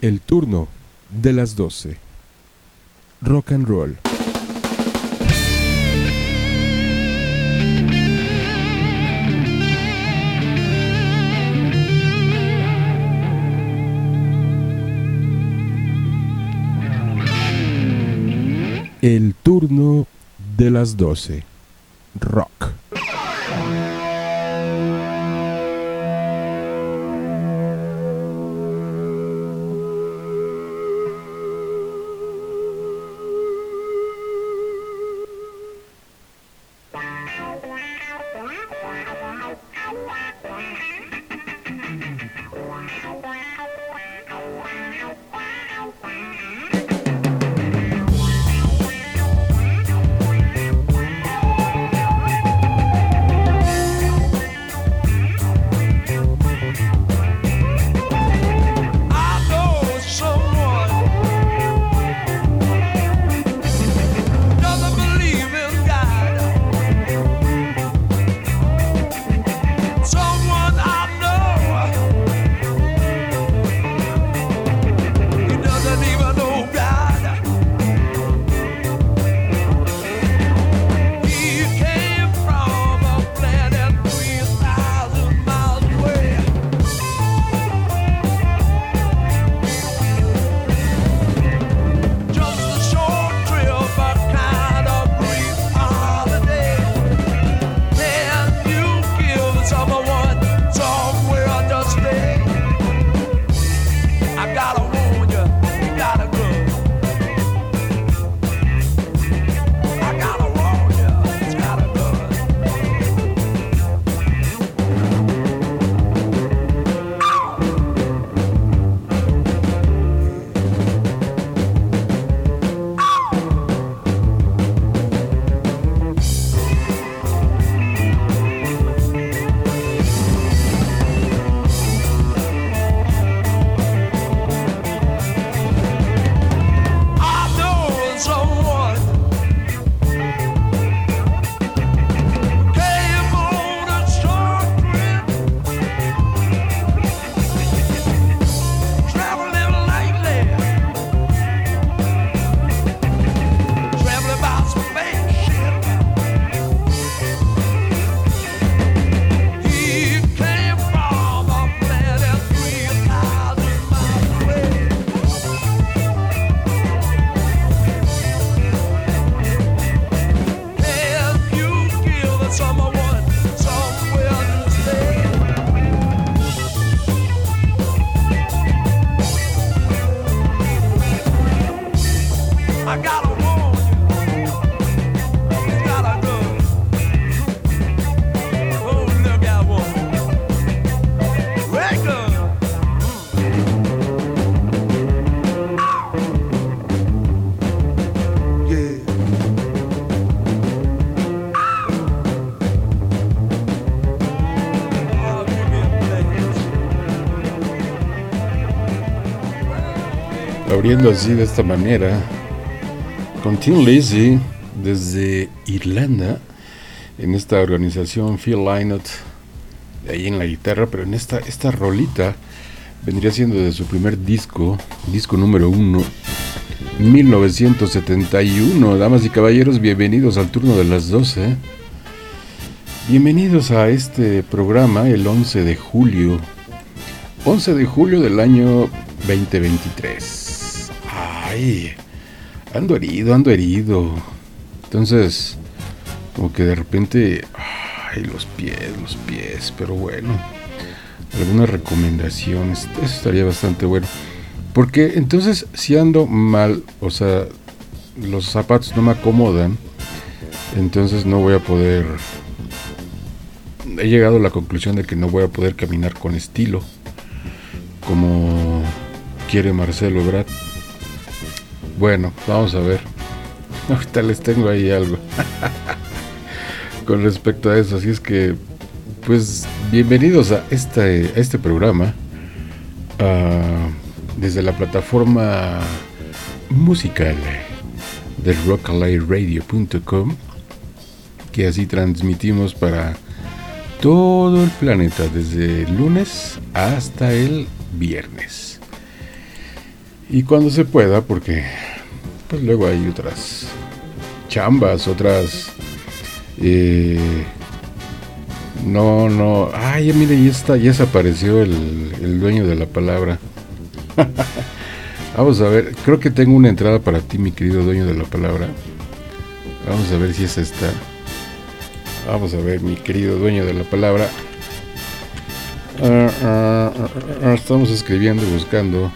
El turno de las 12. Rock and roll. El turno de las 12. Rock. Abriendo así de esta manera con Tim Lizzy desde Irlanda en esta organización Phil Lynott ahí en la guitarra pero en esta esta rolita vendría siendo de su primer disco disco número uno 1971 damas y caballeros bienvenidos al turno de las 12 bienvenidos a este programa el 11 de julio. 11 de julio del año 2023 ay, ando herido, ando herido. Entonces, como que de repente, ay, los pies, los pies, pero bueno, algunas recomendaciones, eso estaría bastante bueno. Porque entonces, si ando mal, o sea, los zapatos no me acomodan, entonces no voy a poder... He llegado a la conclusión de que no voy a poder caminar con estilo, como quiere Marcelo Brad. Bueno, vamos a ver. Ahorita les tengo ahí algo con respecto a eso. Así es que, pues, bienvenidos a este, este programa uh, desde la plataforma musical de rockalayradio.com que así transmitimos para todo el planeta desde lunes hasta el viernes. Y cuando se pueda, porque pues luego hay otras chambas, otras... Eh, no, no. Ay, mire, ya está, ya desapareció el, el dueño de la palabra. Vamos a ver, creo que tengo una entrada para ti, mi querido dueño de la palabra. Vamos a ver si es esta. Vamos a ver, mi querido dueño de la palabra. Ah, ah, ah, estamos escribiendo y buscando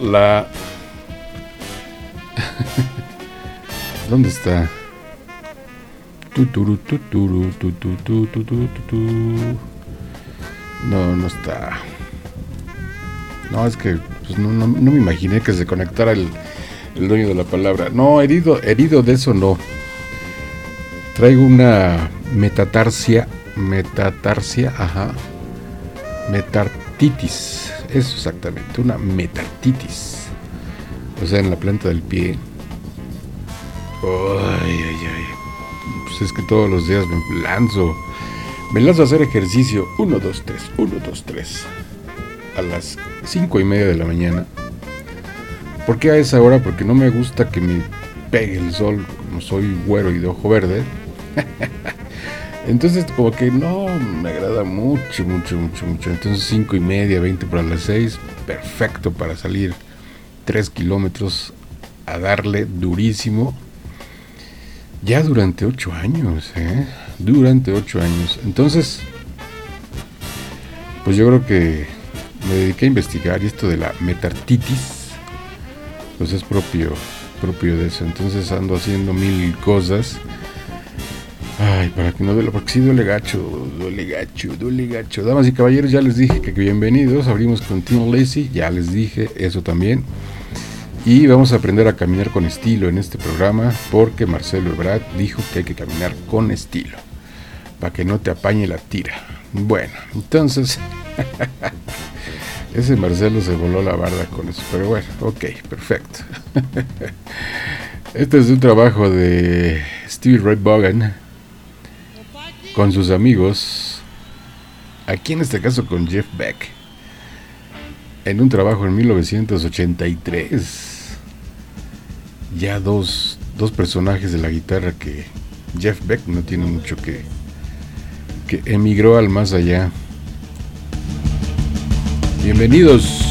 la... ¿Dónde está? No, no está. No, es que pues, no, no, me imaginé que se conectara el, el dueño de la palabra. No, herido, herido de eso no. Traigo una metatarsia, metatarsia, ajá, metartitis, eso exactamente, una metartitis. O sea, en la planta del pie. Ay, ay, ay. Pues es que todos los días me lanzo. Me lanzo a hacer ejercicio. 1, 2, 3, 1, 2, 3. A las 5 y media de la mañana. ¿Por qué a esa hora? Porque no me gusta que me pegue el sol, como soy güero y de ojo verde. Entonces como que no me agrada mucho, mucho, mucho, mucho. Entonces 5 y media, 20 para las 6, perfecto para salir 3 kilómetros a darle durísimo. Ya durante 8 años, ¿eh? Durante 8 años. Entonces, pues yo creo que me dediqué a investigar y esto de la metartitis, pues es propio, propio de eso. Entonces ando haciendo mil cosas Ay, para que no duele, porque sí duele gacho, duele gacho, duele gacho. Damas y caballeros, ya les dije que bienvenidos. Abrimos con Tim Lacey, ya les dije eso también. Y vamos a aprender a caminar con estilo en este programa, porque Marcelo Ebrard dijo que hay que caminar con estilo, para que no te apañe la tira. Bueno, entonces, ese Marcelo se voló la barda con eso, pero bueno, ok, perfecto. Este es un trabajo de Stevie Ray Bogan con sus amigos, aquí en este caso con Jeff Beck, en un trabajo en 1983. Ya dos, dos personajes de la guitarra que Jeff Beck no tiene mucho que, que emigró al más allá. Bienvenidos.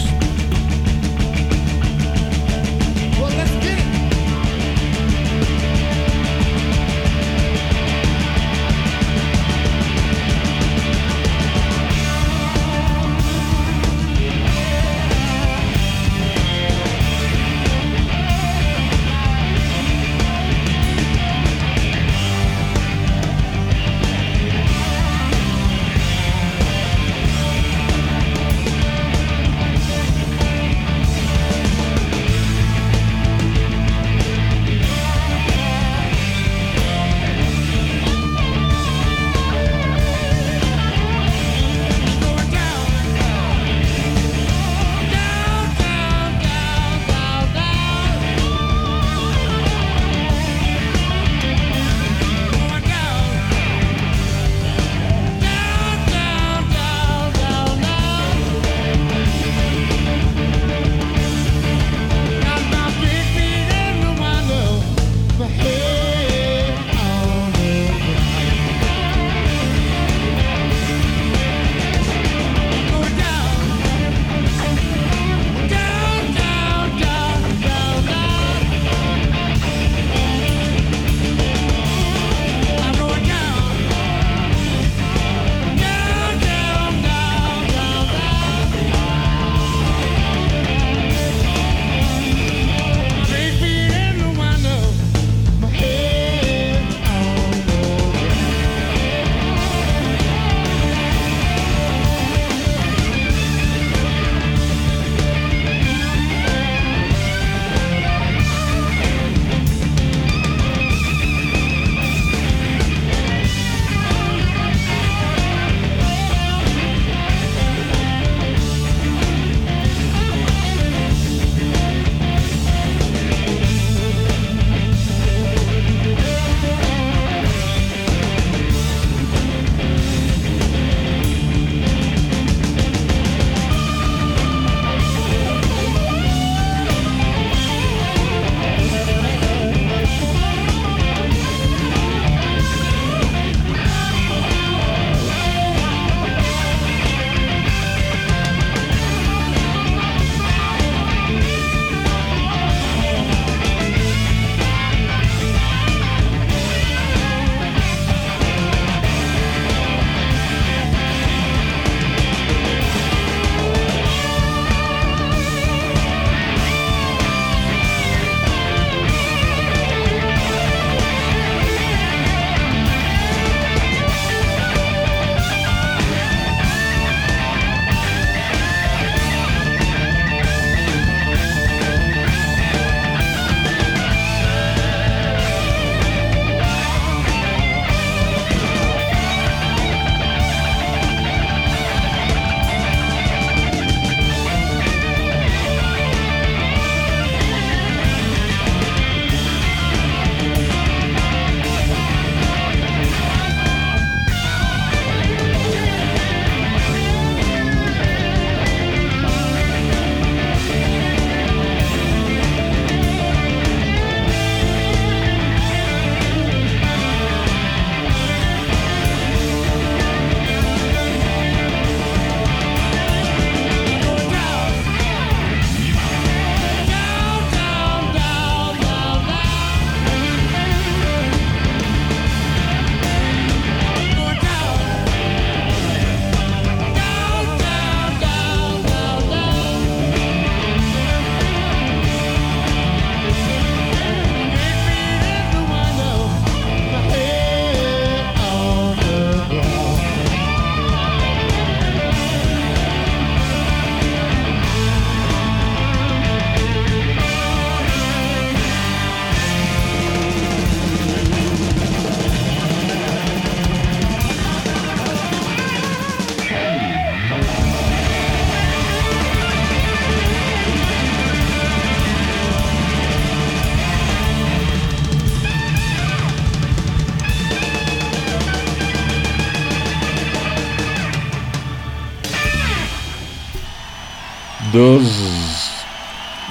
Dos,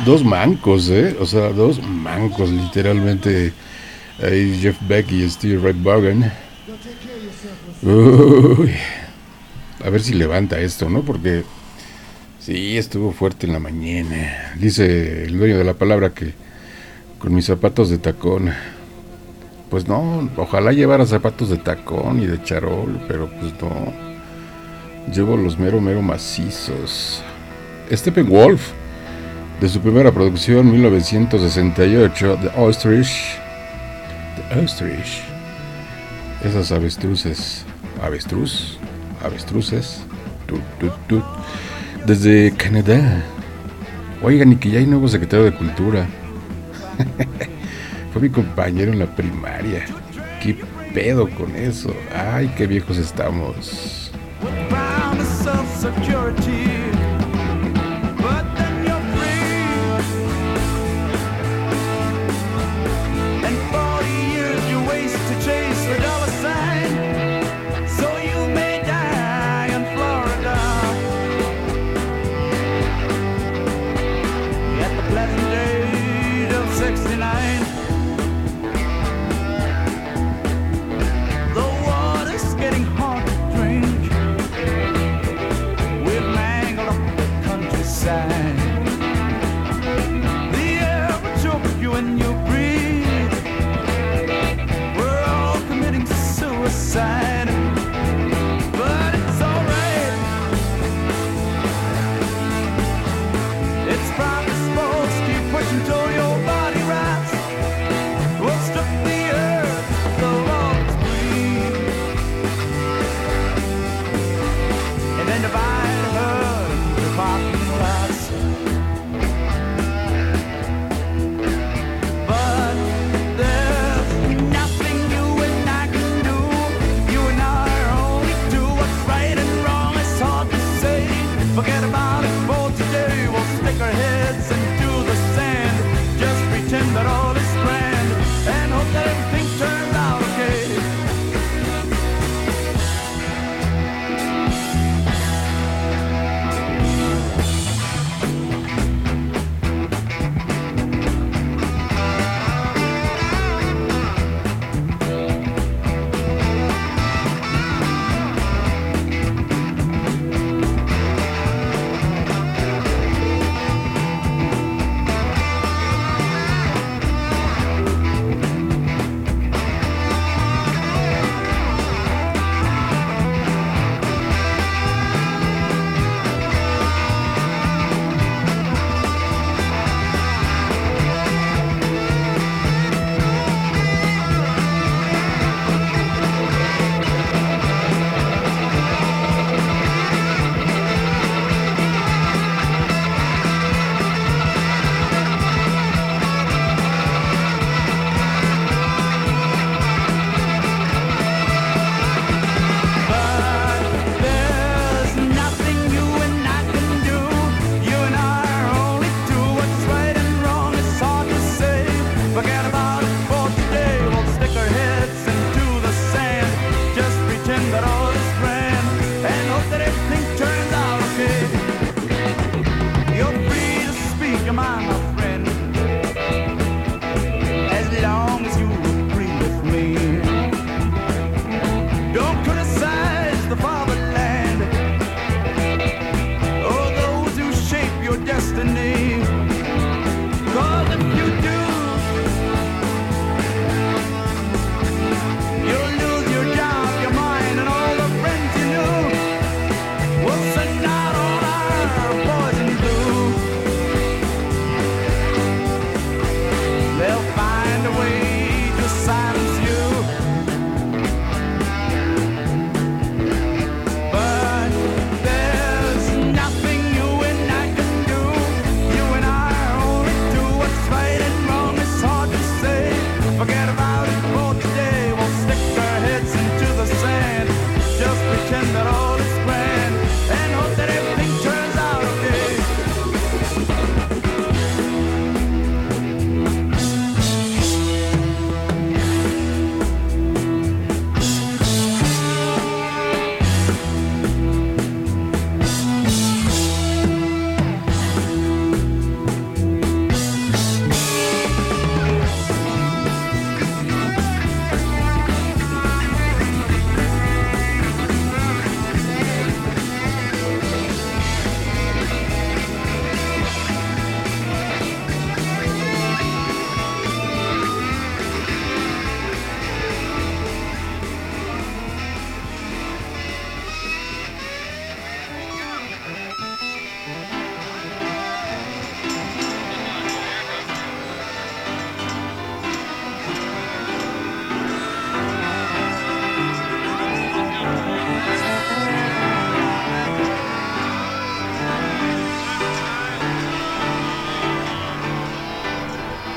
dos mancos, ¿eh? O sea, dos mancos, literalmente. Ahí Jeff Beck y Steve Ray Vaughan. a ver si levanta esto, ¿no? Porque sí, estuvo fuerte en la mañana. Dice el dueño de la palabra que con mis zapatos de tacón. Pues no, ojalá llevara zapatos de tacón y de charol, pero pues no. Llevo los mero mero macizos. Steppenwolf, de su primera producción 1968, The Ostrich. The Ostrich. Esas avestruces. Avestruz. Avestruces. Desde Canadá. Oigan, y que ya hay nuevo secretario de Cultura. Fue mi compañero en la primaria. ¿Qué pedo con eso? Ay, qué viejos estamos.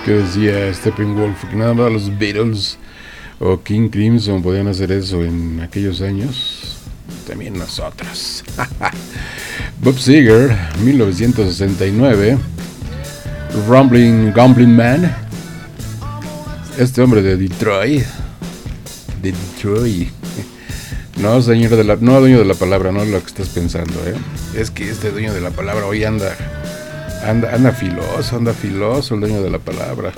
Que decía Steppenwolf, que nada más los Beatles o King Crimson podían hacer eso en aquellos años. También nosotros. Bob Seger, 1969. Rumbling Gambling Man. Este hombre de Detroit. De Detroit. No, señor de la, no dueño de la palabra, no lo que estás pensando, ¿eh? Es que este dueño de la palabra hoy anda, anda, anda filoso, anda filoso el dueño de la palabra.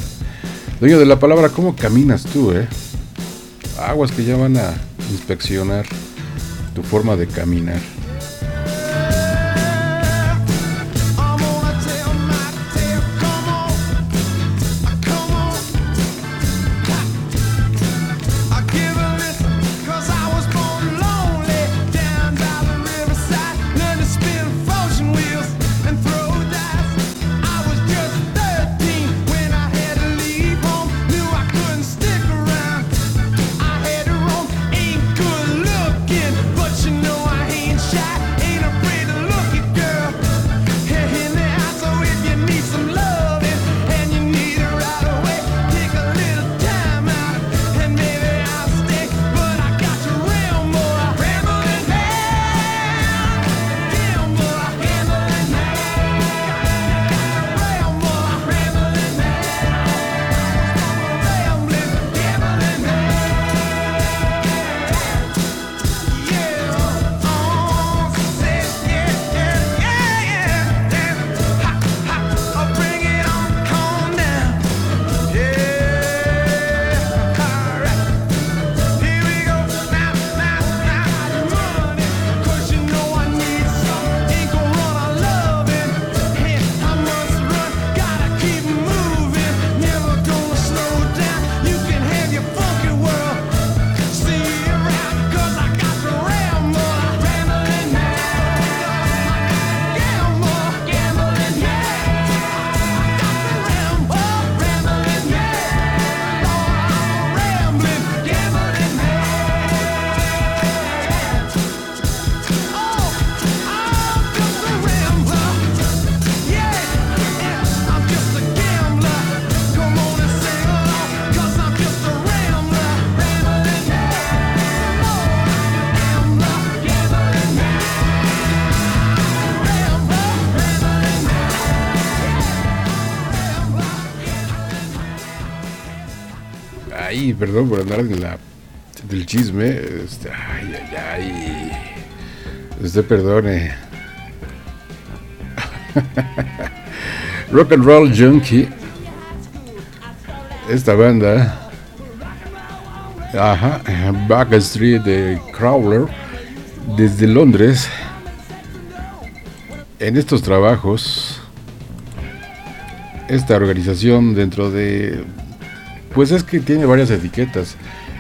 Dueño de la palabra, ¿cómo caminas tú, eh? Aguas que ya van a inspeccionar tu forma de caminar. Perdón por andar en la del chisme. Este, ay, ay, ay. Usted perdone. Rock and Roll Junkie. Esta banda. Ajá, Back Street de Crowler. Desde Londres. En estos trabajos. Esta organización dentro de pues es que tiene varias etiquetas.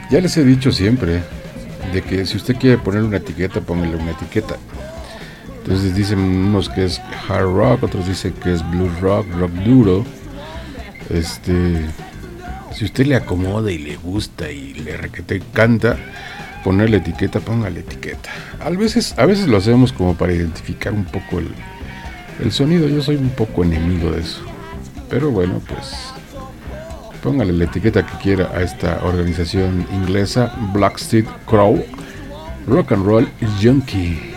Ya les he dicho siempre de que si usted quiere poner una etiqueta, póngale una etiqueta. Entonces dicen unos que es hard rock, otros dicen que es blues rock, rock duro. Este, si usted le acomoda y le gusta y le requete canta, ponerle etiqueta, póngale etiqueta. A veces, a veces lo hacemos como para identificar un poco el, el sonido. Yo soy un poco enemigo de eso. Pero bueno, pues Póngale la etiqueta que quiera a esta organización inglesa, Blackstead Crow, Rock and Roll Junkie.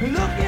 Look at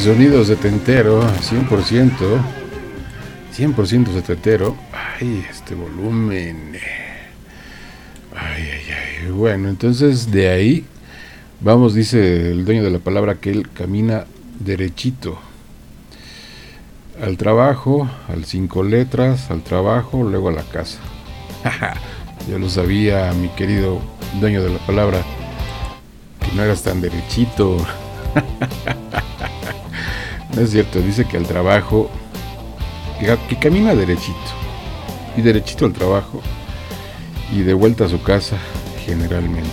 sonido setentero, 100%. 100% setentero. Ay, este volumen. Ay, ay, ay. Bueno, entonces de ahí vamos, dice el dueño de la palabra, que él camina derechito. Al trabajo, al cinco letras, al trabajo, luego a la casa. Yo lo sabía, mi querido dueño de la palabra, que no eras tan derechito. no es cierto, dice que al trabajo, que, camina derechito. Y derechito al trabajo. Y de vuelta a su casa, generalmente.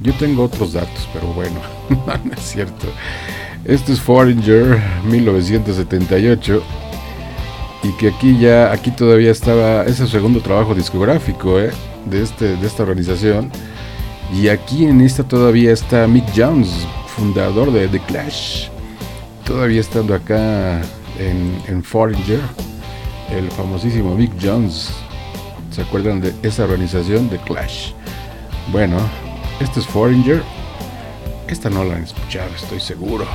Yo tengo otros datos, pero bueno, no es cierto. Esto es Foreigner 1978 y que aquí ya, aquí todavía estaba, ese segundo trabajo discográfico ¿eh? de, este, de esta organización. Y aquí en esta todavía está Mick Jones, fundador de The Clash. Todavía estando acá en, en Foreigner, el famosísimo Mick Jones. ¿Se acuerdan de esa organización, The Clash? Bueno, este es Foreigner. Esta no la han escuchado, estoy seguro.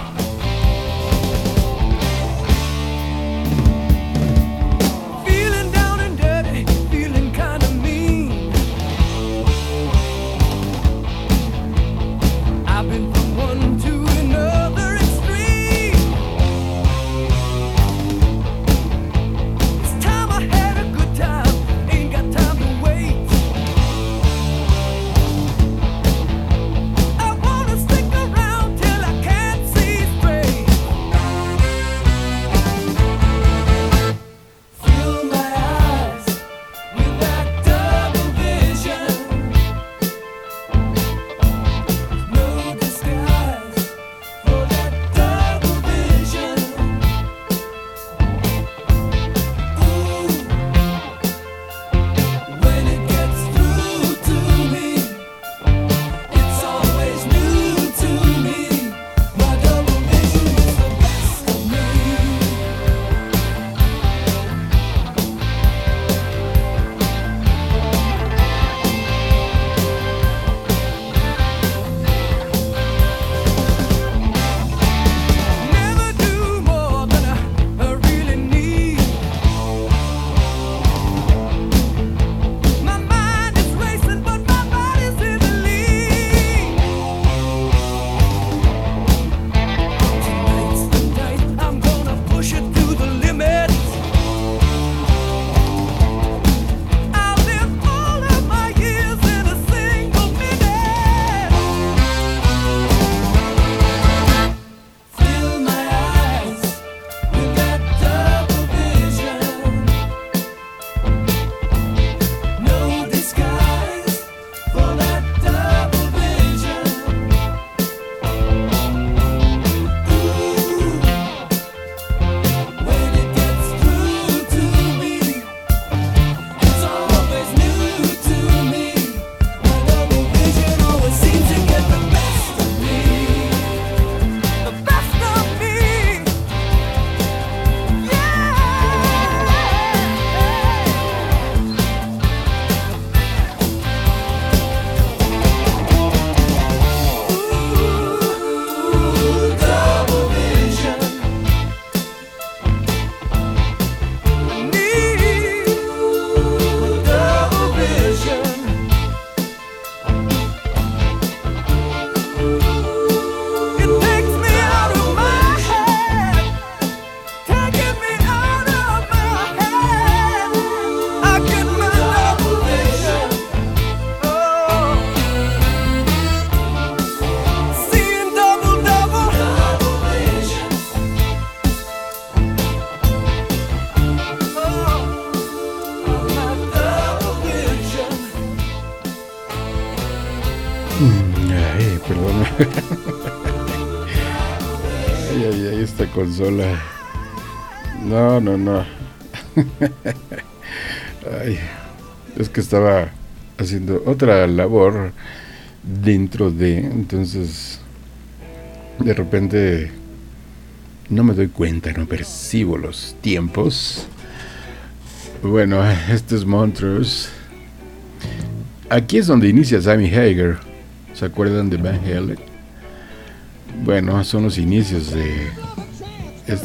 Consola. No, no, no. es que estaba haciendo otra labor dentro de, entonces de repente no me doy cuenta, no percibo los tiempos. Bueno, este es Montrose. Aquí es donde inicia Sammy Hager. ¿Se acuerdan de Van Halen? Bueno, son los inicios de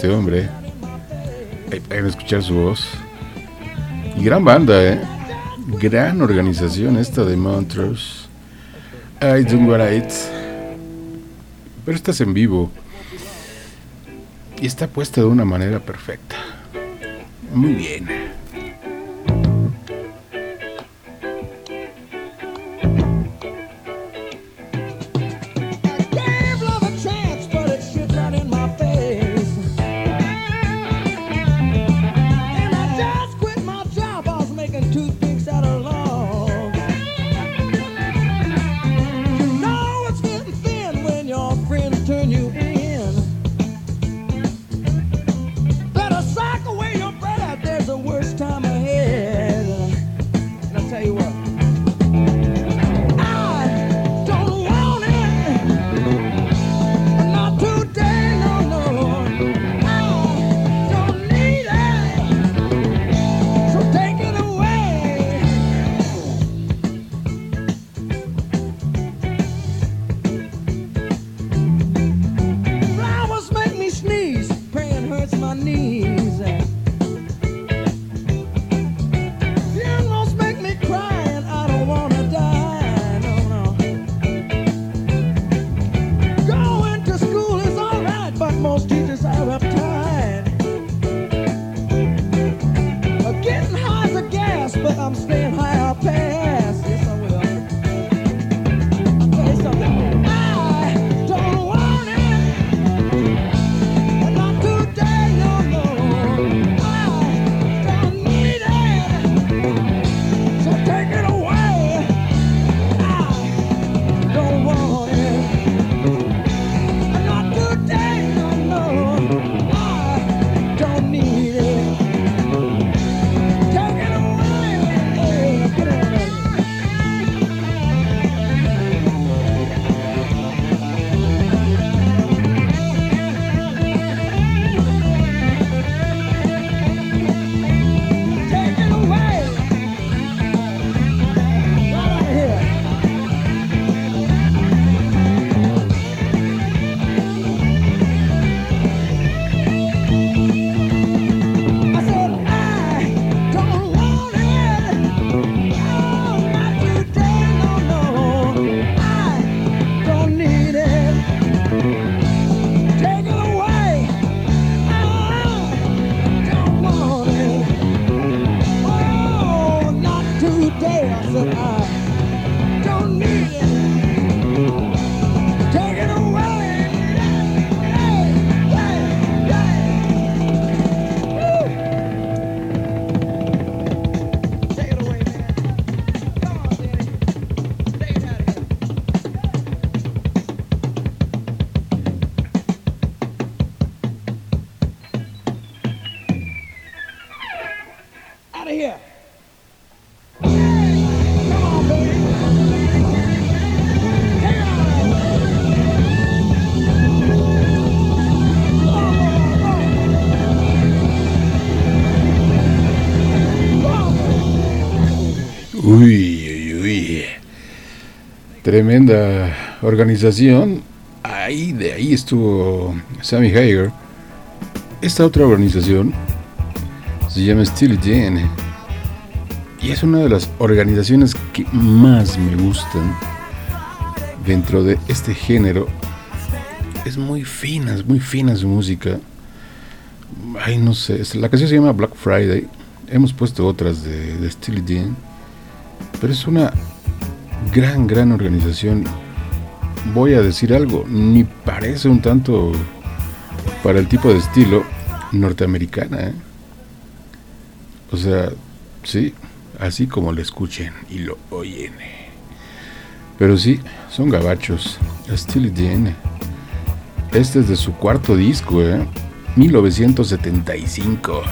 este hombre. Pueden escuchar su voz. Y gran banda, ¿eh? Gran organización esta de Montrose. I do right. Pero estás en vivo. Y está puesta de una manera perfecta. Muy bien. Tremenda organización. Ahí, de ahí estuvo Sammy Hager. Esta otra organización se llama Steely Dan. Y es una de las organizaciones que más me gustan dentro de este género. Es muy fina, es muy fina su música. Ay, no sé, la canción se llama Black Friday. Hemos puesto otras de, de Steely Dan. Pero es una gran, gran organización. Voy a decir algo, ni parece un tanto para el tipo de estilo norteamericana. ¿eh? O sea, sí, así como lo escuchen y lo oyen. Pero sí, son gabachos. Este es de su cuarto disco, ¿eh? 1975.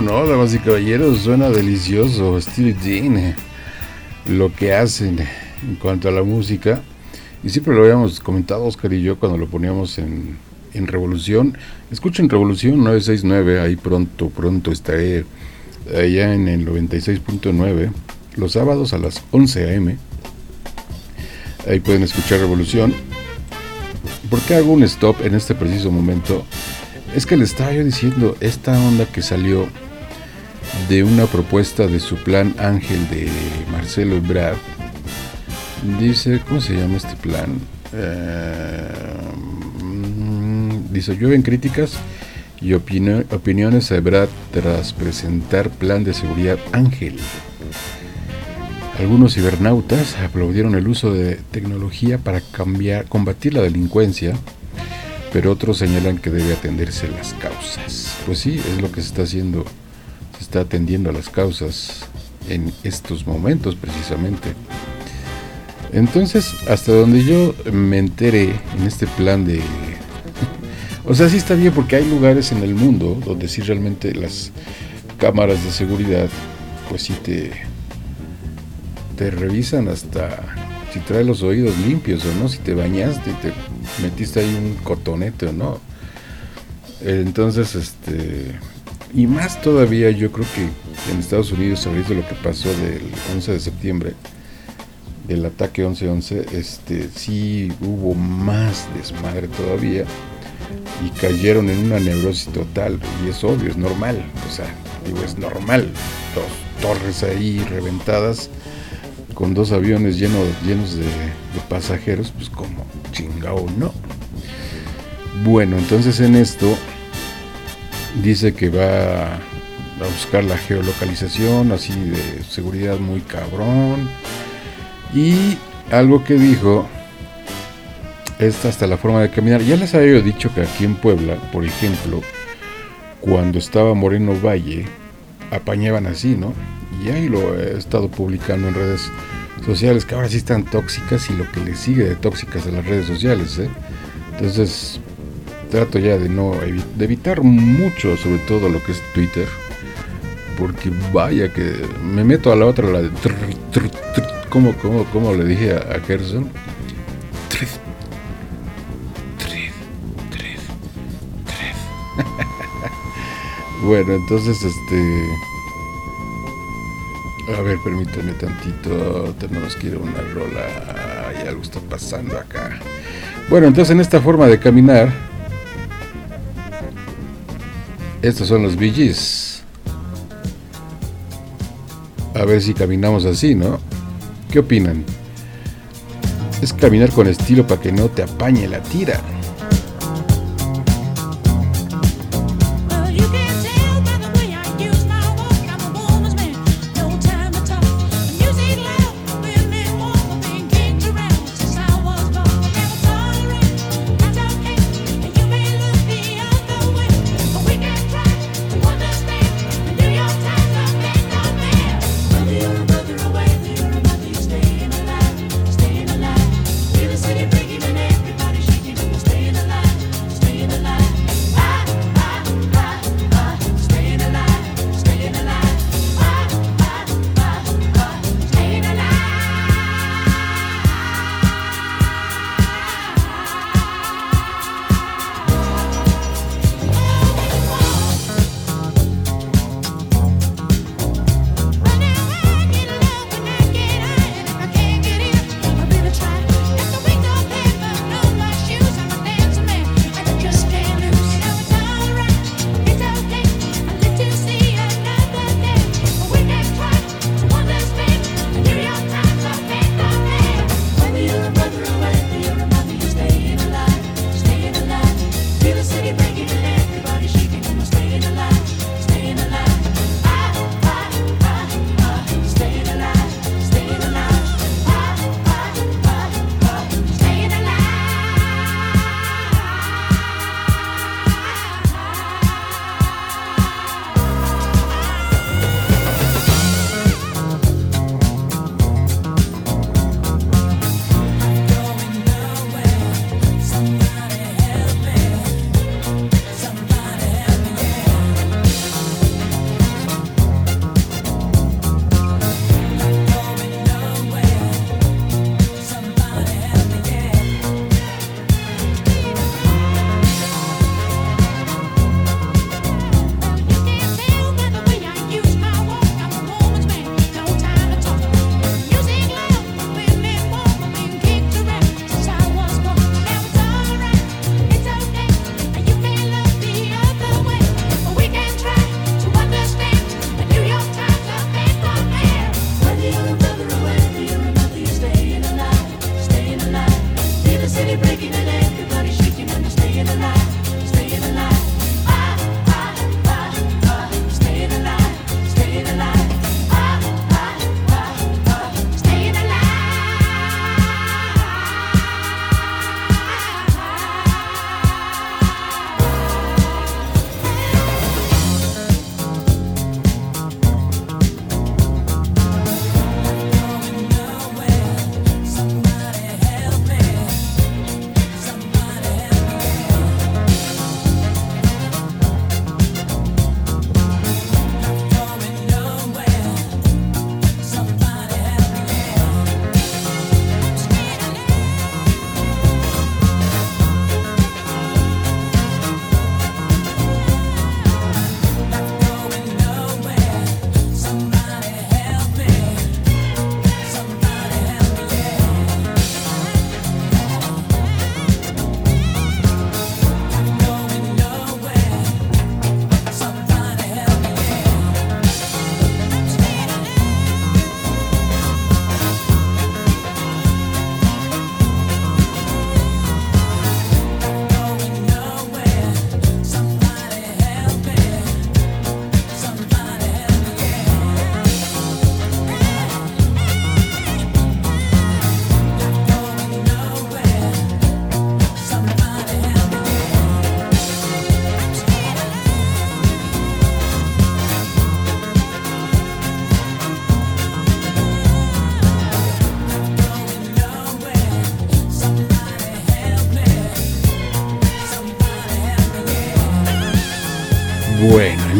No, damas y caballeros? Suena delicioso. Steve Dean, lo que hacen en cuanto a la música. Y siempre lo habíamos comentado Oscar y yo cuando lo poníamos en, en Revolución. Escuchen Revolución 969, ahí pronto, pronto estaré allá en el 96.9, los sábados a las 11 a.m. Ahí pueden escuchar Revolución. ¿Por qué hago un stop en este preciso momento? Es que le estaba yo diciendo, esta onda que salió de una propuesta de su plan Ángel de Marcelo Ebrard, dice, ¿cómo se llama este plan? Eh, dice, llueven críticas y opiniones a Ebrard tras presentar plan de seguridad Ángel. Algunos cibernautas aplaudieron el uso de tecnología para cambiar, combatir la delincuencia pero otros señalan que debe atenderse las causas. Pues sí, es lo que se está haciendo, se está atendiendo a las causas en estos momentos precisamente. Entonces, hasta donde yo me enteré en este plan de... o sea, sí está bien porque hay lugares en el mundo donde sí realmente las cámaras de seguridad, pues sí te, te revisan hasta si traes los oídos limpios o no, si te bañaste te metiste ahí un cotonete no. Entonces, este, y más todavía yo creo que en Estados Unidos, a de lo que pasó del 11 de septiembre, del ataque 11-11, este, sí hubo más desmadre todavía y cayeron en una neurosis total y es obvio, es normal, o sea, digo, es normal, dos torres ahí reventadas con dos aviones llenos, de, pasajeros, pues como chingao no. Bueno, entonces en esto dice que va a buscar la geolocalización, así de seguridad muy cabrón. Y algo que dijo, es hasta la forma de caminar. Ya les había dicho que aquí en Puebla, por ejemplo, cuando estaba Moreno Valle, apañaban así, ¿no? Y ahí lo he estado publicando en redes sociales que ahora sí están tóxicas y lo que le sigue de tóxicas a las redes sociales. ¿eh? Entonces trato ya de no de evitar mucho, sobre todo lo que es Twitter, porque vaya que me meto a la otra, la de como, como, como le dije a, a Gerson. bueno, entonces este a ver, permíteme tantito. Tenemos que ir a una rola. Hay algo está pasando acá. Bueno, entonces en esta forma de caminar, estos son los BGs. A ver si caminamos así, ¿no? ¿Qué opinan? Es caminar con estilo para que no te apañe la tira.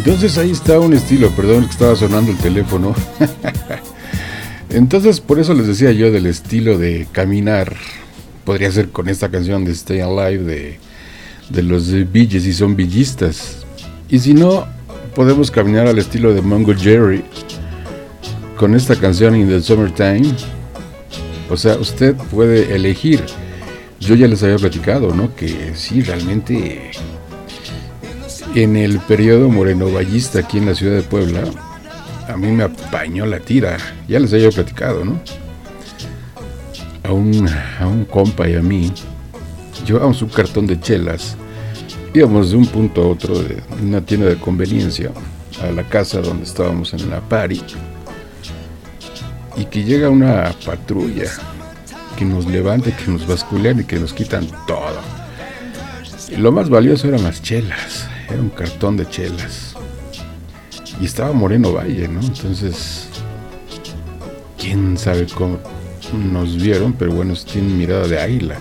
Entonces ahí está un estilo, perdón que estaba sonando el teléfono. Entonces por eso les decía yo del estilo de caminar. Podría ser con esta canción de Stay Alive de, de los Bee y son villistas. Y si no, podemos caminar al estilo de Mongo Jerry con esta canción In the Summertime. O sea, usted puede elegir. Yo ya les había platicado, ¿no? Que sí, realmente en el periodo morenovallista aquí en la ciudad de Puebla, a mí me apañó la tira. Ya les había platicado, ¿no? A un, a un compa y a mí, llevábamos un cartón de chelas. Íbamos de un punto a otro de una tienda de conveniencia a la casa donde estábamos en la pari. Y que llega una patrulla que nos levante, que nos basculean y que nos quitan todo. Lo más valioso eran las chelas era un cartón de chelas. Y estaba Moreno Valle, ¿no? Entonces, quién sabe cómo nos vieron, pero bueno, tienen mirada de águila.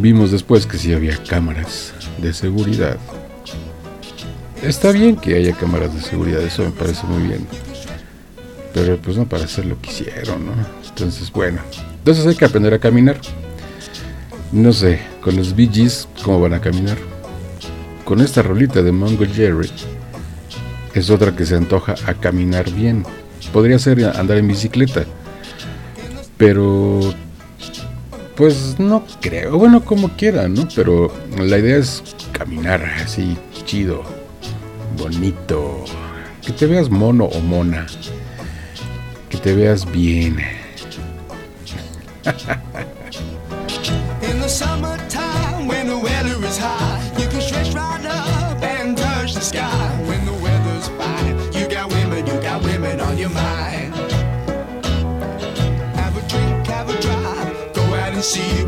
Vimos después que sí había cámaras de seguridad. Está bien que haya cámaras de seguridad, eso me parece muy bien. Pero pues no para hacer lo que hicieron, ¿no? Entonces, bueno. Entonces hay que aprender a caminar. No sé, con los BGs, ¿cómo van a caminar? Con esta rolita de Mongo Jerry es otra que se antoja a caminar bien. Podría ser andar en bicicleta, pero pues no creo, bueno, como quiera, ¿no? Pero la idea es caminar así, chido, bonito, que te veas mono o mona, que te veas bien.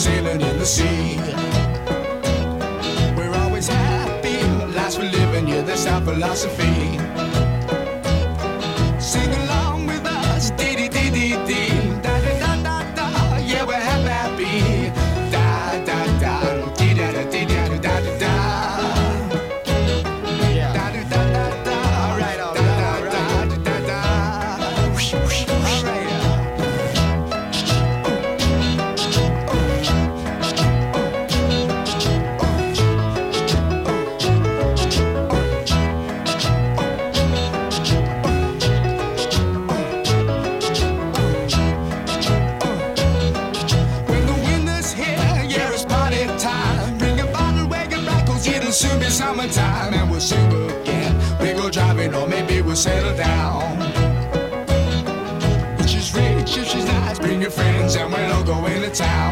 Sailing in the sea. We're always happy, last we're living, yeah, that's our philosophy. Town.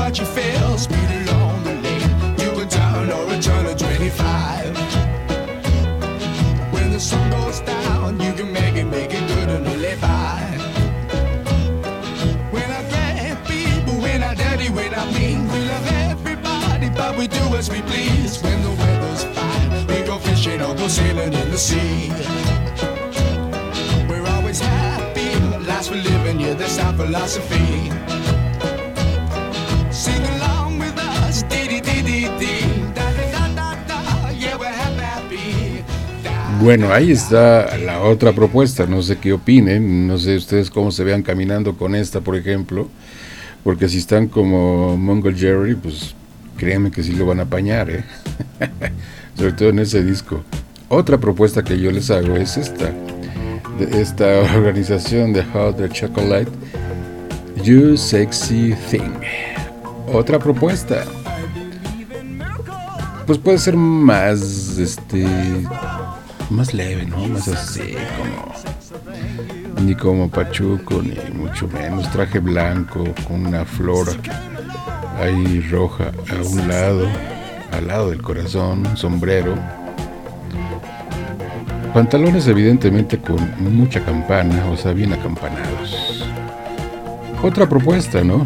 what you feel. Speed along the lane. You can turn or return to 25. When the sun goes down, you can make it, make it good and live by. When I get people, when I daddy, when I mean, we love everybody, but we do as we please. When the weather's fine, we go fishing or go sailing in the sea. We're always happy, last we're living, yeah, that's our philosophy. Bueno, ahí está la otra propuesta, no sé qué opinen, no sé ustedes cómo se vean caminando con esta, por ejemplo, porque si están como Mongol Jerry, pues créanme que sí lo van a apañar, ¿eh? sobre todo en ese disco. Otra propuesta que yo les hago es esta, de esta organización de Hot the Chocolate, You Sexy Thing. Otra propuesta. Pues puede ser más, este, más leve, ¿no? Más así, como. Ni como Pachuco, ni mucho menos. Traje blanco con una flor ahí roja a un lado, al lado del corazón, sombrero. Pantalones evidentemente con mucha campana, o sea, bien acampanados. Otra propuesta, ¿no?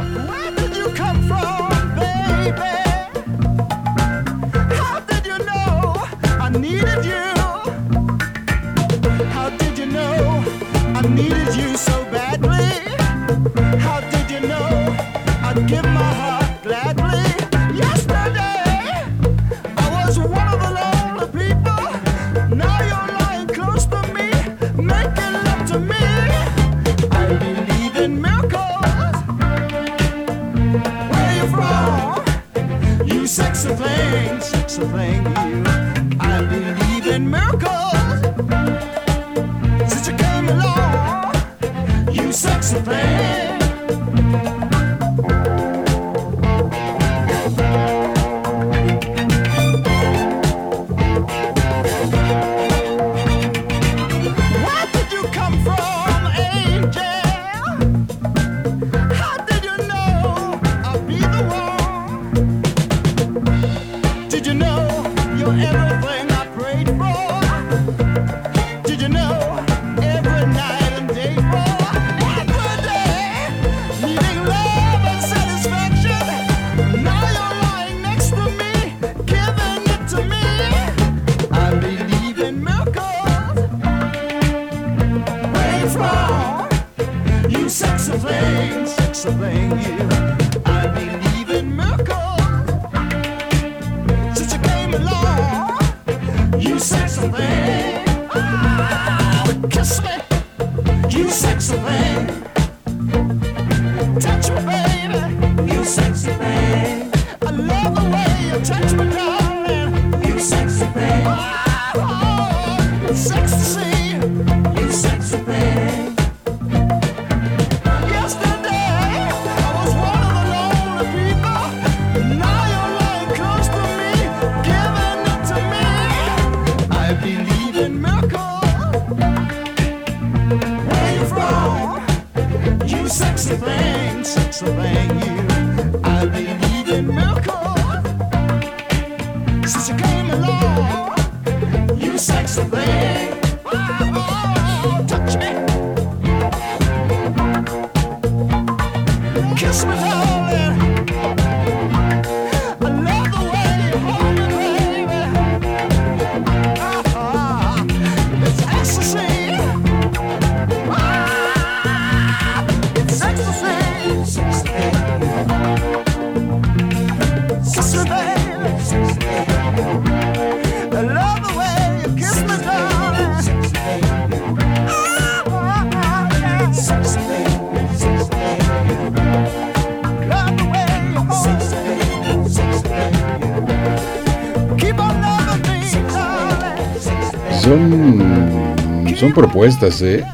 Propuestas, ¿eh?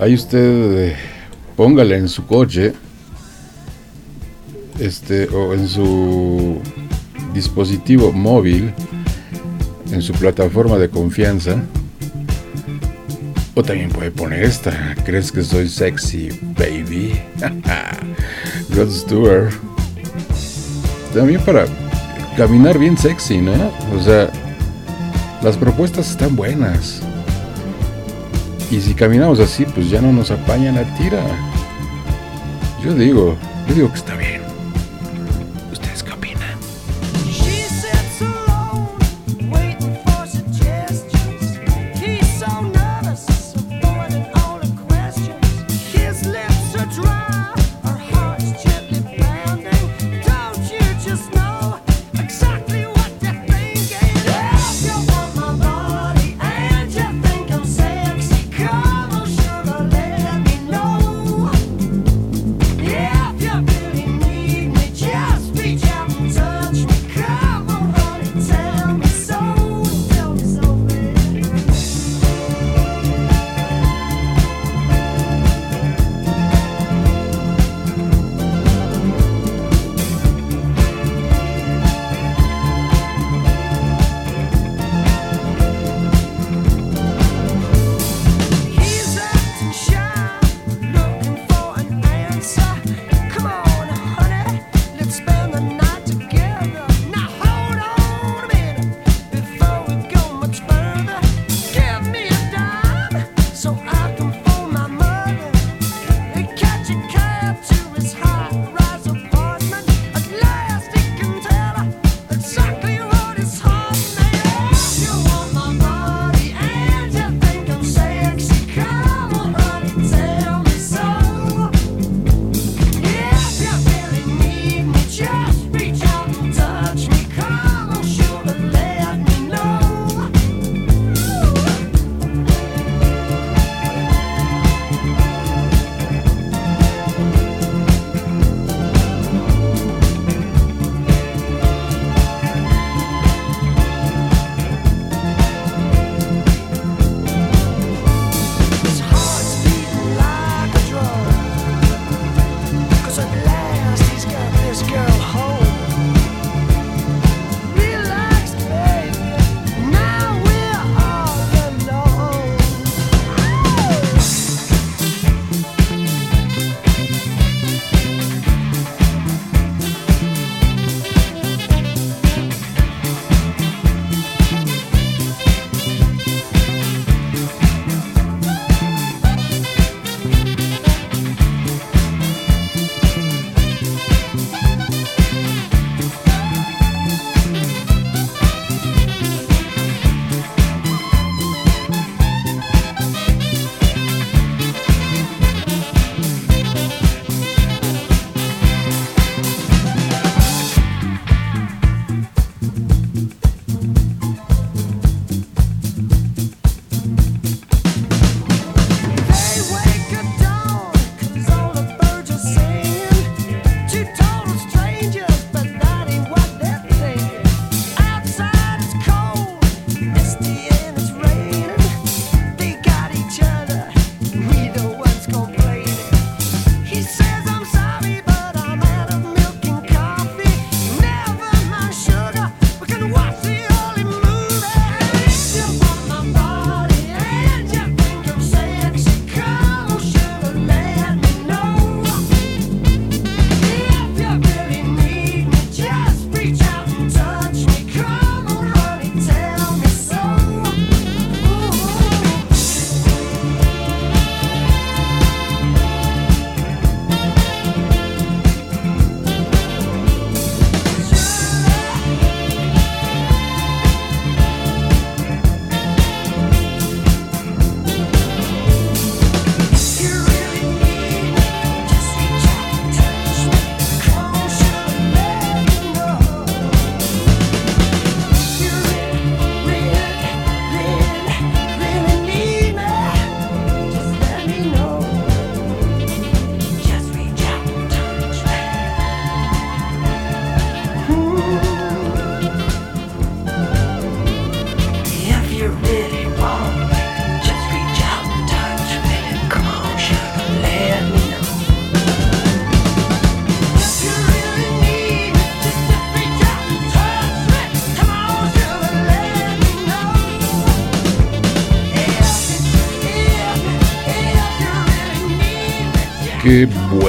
Ahí usted eh, póngale en su coche, este, o en su dispositivo móvil, en su plataforma de confianza. O también puede poner esta. ¿Crees que soy sexy, baby? God Stewart. También para caminar bien sexy, ¿no? O sea, las propuestas están buenas. Y si caminamos así, pues ya no nos apañan la tira. Yo digo, yo digo que está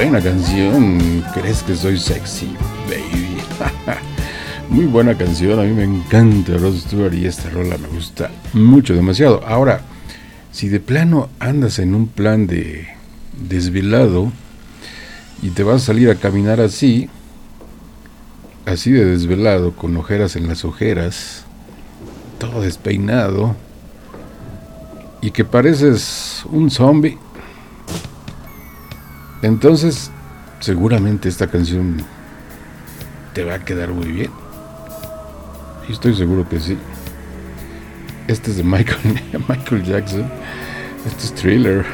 buena canción. ¿Crees que soy sexy, baby? Muy buena canción, a mí me encanta Rod Stewart y esta rola me gusta mucho, demasiado. Ahora, si de plano andas en un plan de desvelado y te vas a salir a caminar así, así de desvelado, con ojeras en las ojeras, todo despeinado, y que pareces un zombie, entonces seguramente esta canción te va a quedar muy bien. Y estoy seguro que sí. Este es de Michael, Michael Jackson. Este es Thriller.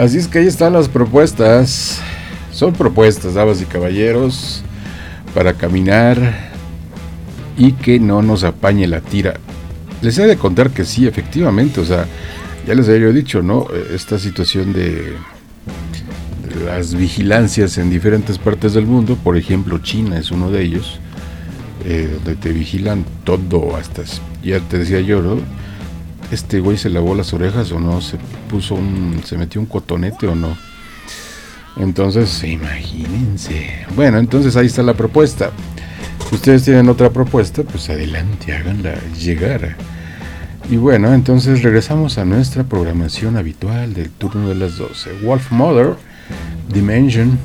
Así es que ahí están las propuestas. Son propuestas, damas y caballeros, para caminar y que no nos apañe la tira. Les he de contar que sí, efectivamente, o sea, ya les había dicho, ¿no? Esta situación de, de las vigilancias en diferentes partes del mundo, por ejemplo, China es uno de ellos, eh, donde te vigilan todo, hasta, ya te decía yo, ¿no? Este güey se lavó las orejas o no, se puso un, se metió un cotonete o no. Entonces, imagínense. Bueno, entonces ahí está la propuesta. Si ustedes tienen otra propuesta, pues adelante, háganla llegar. Y bueno, entonces regresamos a nuestra programación habitual del turno de las 12. Wolf Mother, Dimension.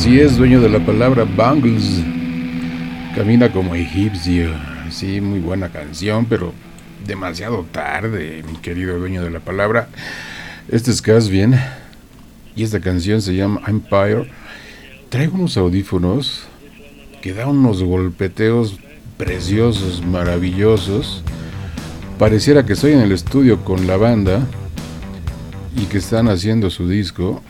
Así es, dueño de la palabra Bangles. Camina como egipcio. Sí, muy buena canción, pero demasiado tarde, mi querido dueño de la palabra. Este es Casbien y esta canción se llama Empire. Traigo unos audífonos que da unos golpeteos preciosos, maravillosos. Pareciera que estoy en el estudio con la banda y que están haciendo su disco.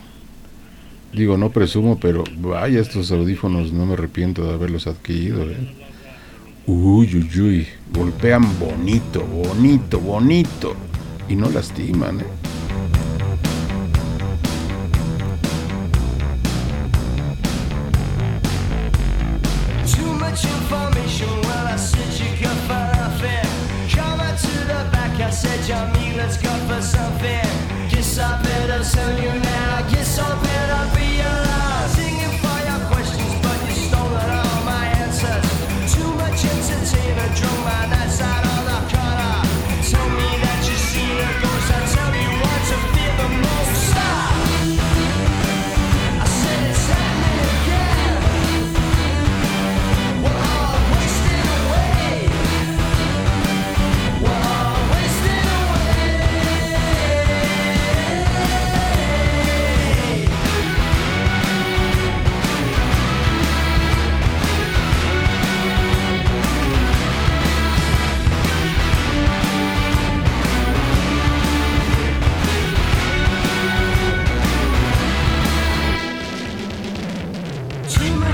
Digo, no presumo, pero vaya, estos audífonos no me arrepiento de haberlos adquirido. ¿eh? Uy, uy, uy, golpean bonito, bonito, bonito. Y no lastiman, ¿eh?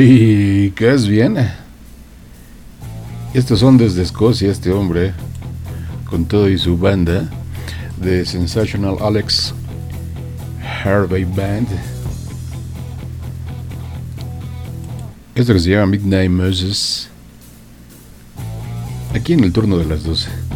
Uy, ¿qué es bien? Estos son desde Escocia, este hombre, con todo y su banda, de Sensational Alex Harvey Band. Esto que se llama Midnight Moses. Aquí en el turno de las 12.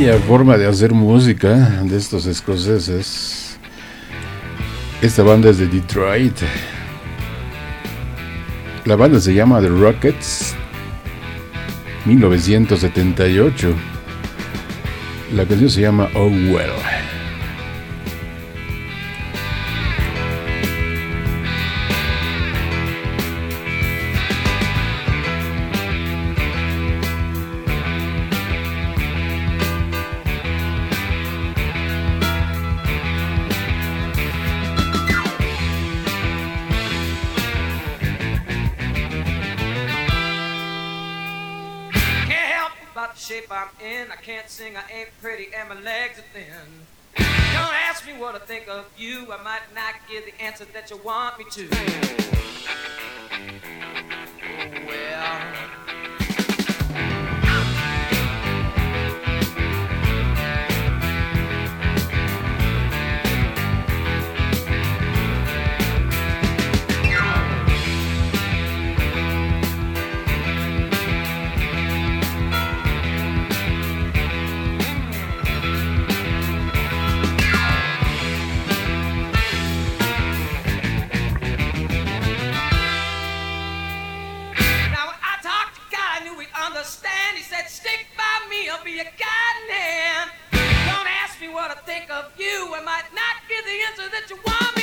Vaya forma de hacer música de estos escoceses. Esta banda es de Detroit. La banda se llama The Rockets. 1978. La canción se llama Oh Well. I'm in. I can't sing, I ain't pretty, and my legs are thin. Don't ask me what I think of you. I might not give the answer that you want me to. Well. I might not give the answer that you want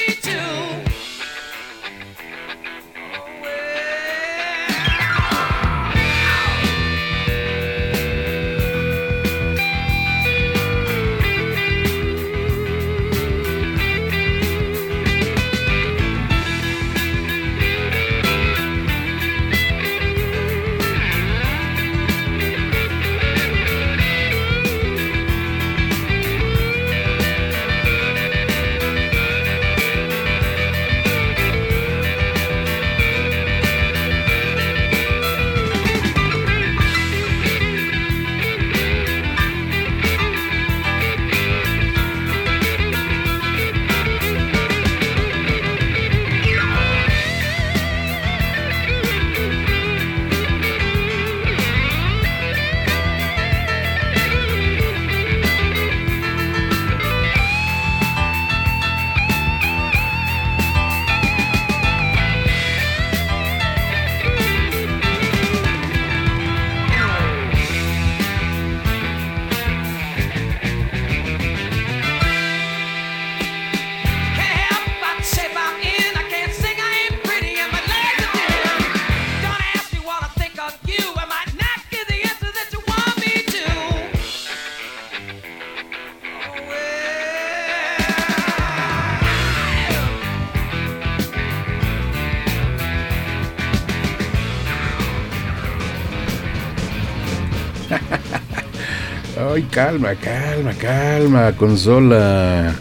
calma, calma, calma, consola.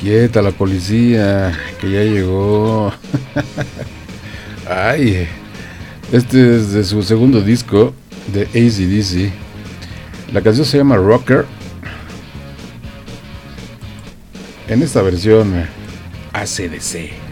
Quieta la policía, que ya llegó. Ay, este es de su segundo disco de ACDC. La canción se llama Rocker. En esta versión ACDC.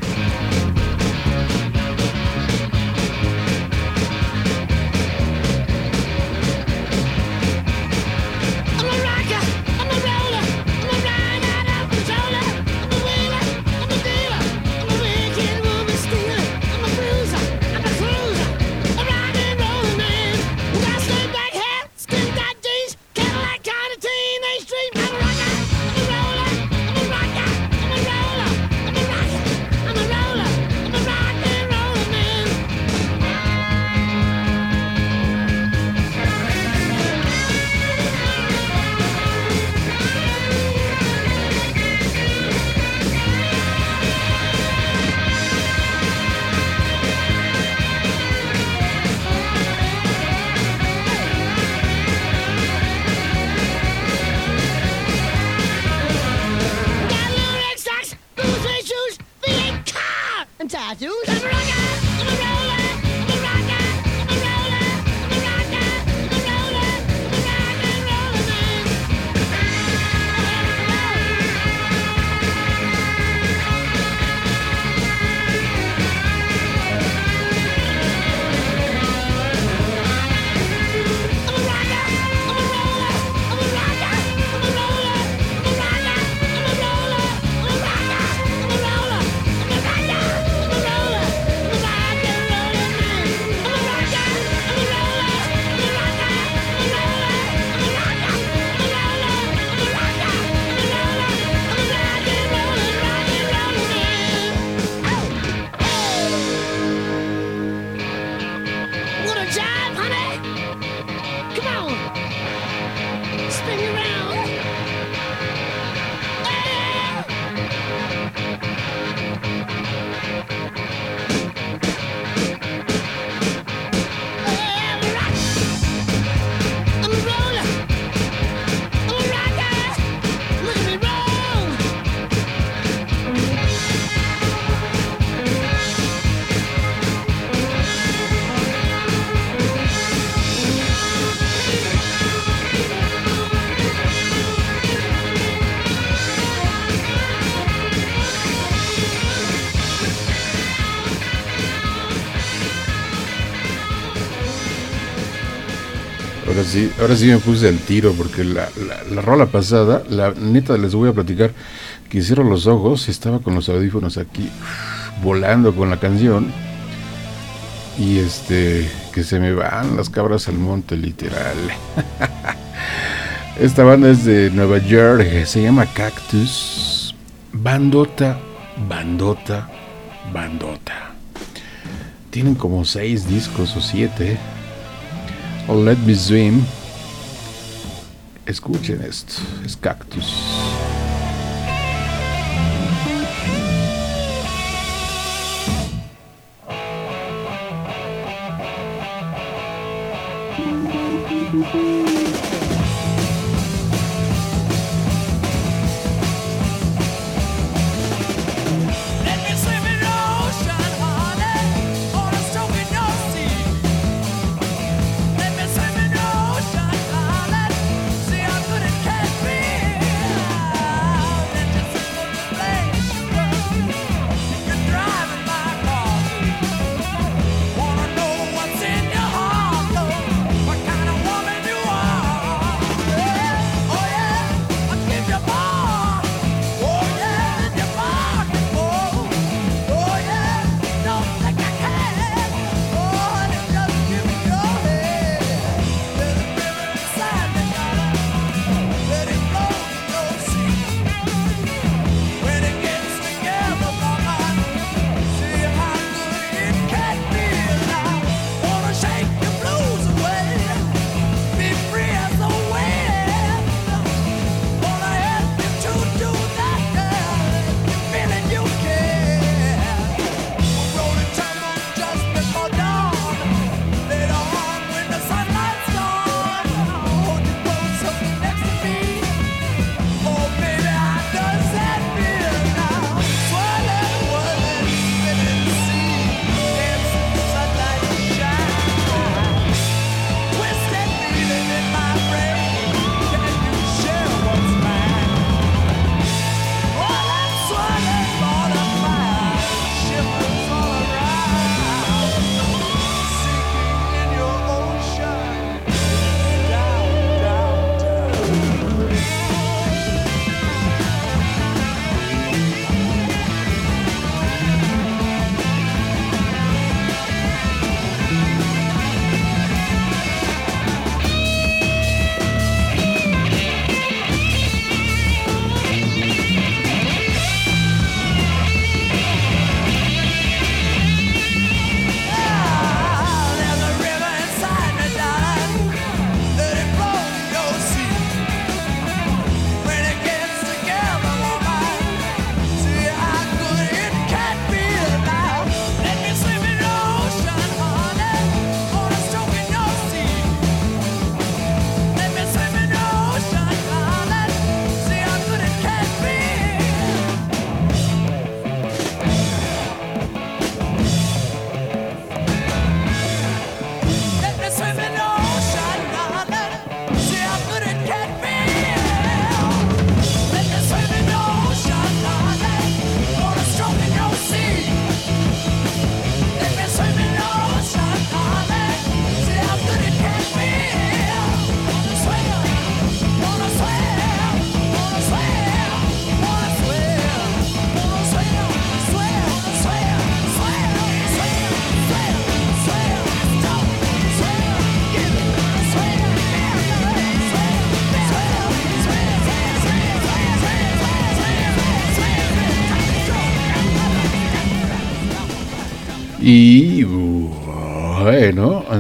Ahora sí me puse al tiro porque la, la, rola pasada, la neta les voy a platicar que hicieron los ojos y estaba con los audífonos aquí volando con la canción. Y este, que se me van las cabras al monte, literal. Esta banda es de Nueva York, se llama Cactus. Bandota, bandota, bandota. Tienen como seis discos o siete. Let Me Swim Escuchen esto, es Cactus.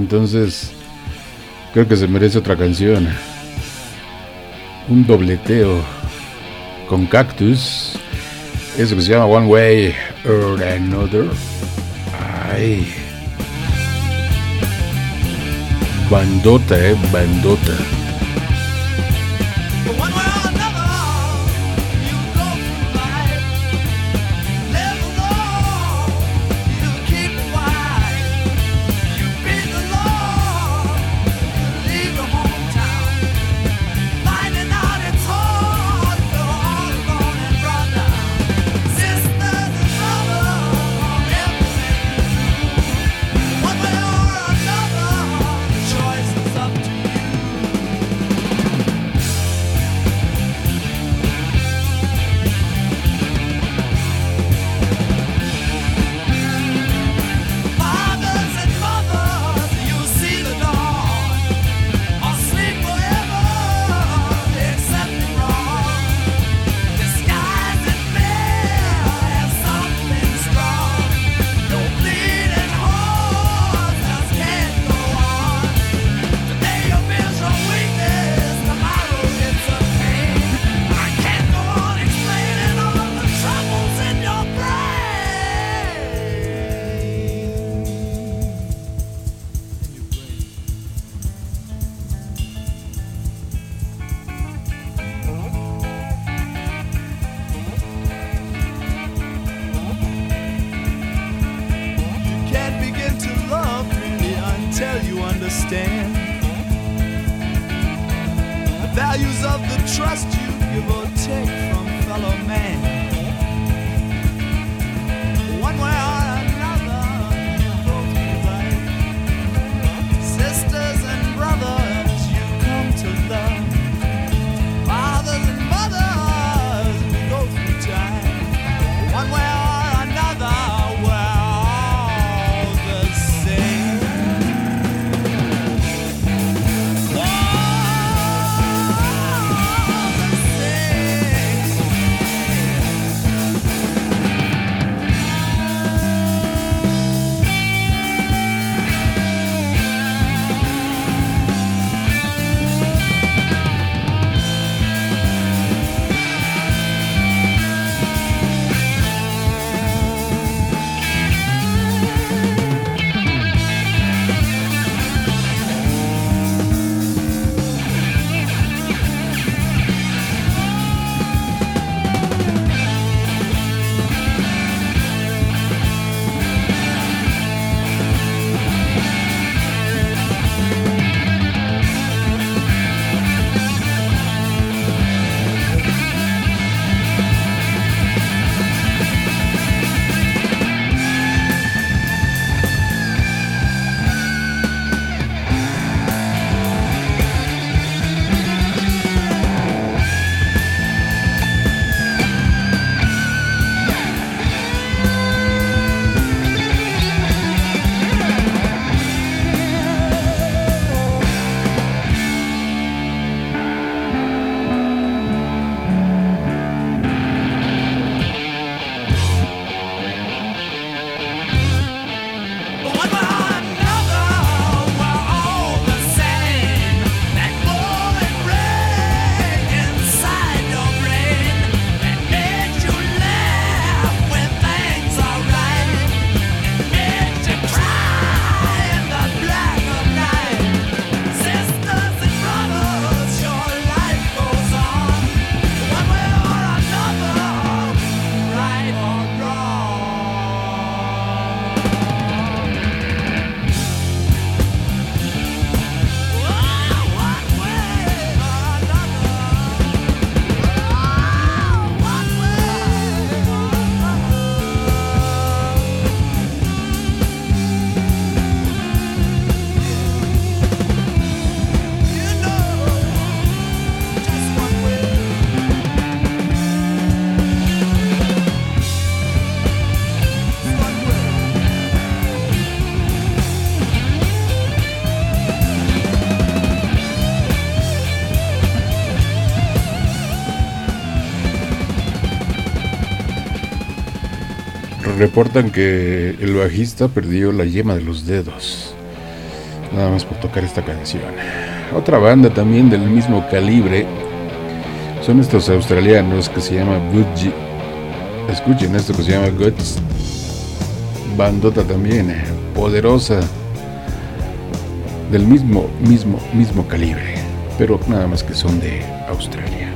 Entonces, creo que se merece otra canción. Un dobleteo con cactus. Eso que se llama One Way or Another. Ay. Bandota, eh, bandota. reportan que el bajista perdió la yema de los dedos. Nada más por tocar esta canción. Otra banda también del mismo calibre son estos australianos que se llama Budgie. Escuchen esto que se llama Guts. Bandota también, eh, poderosa. Del mismo, mismo, mismo calibre. Pero nada más que son de Australia.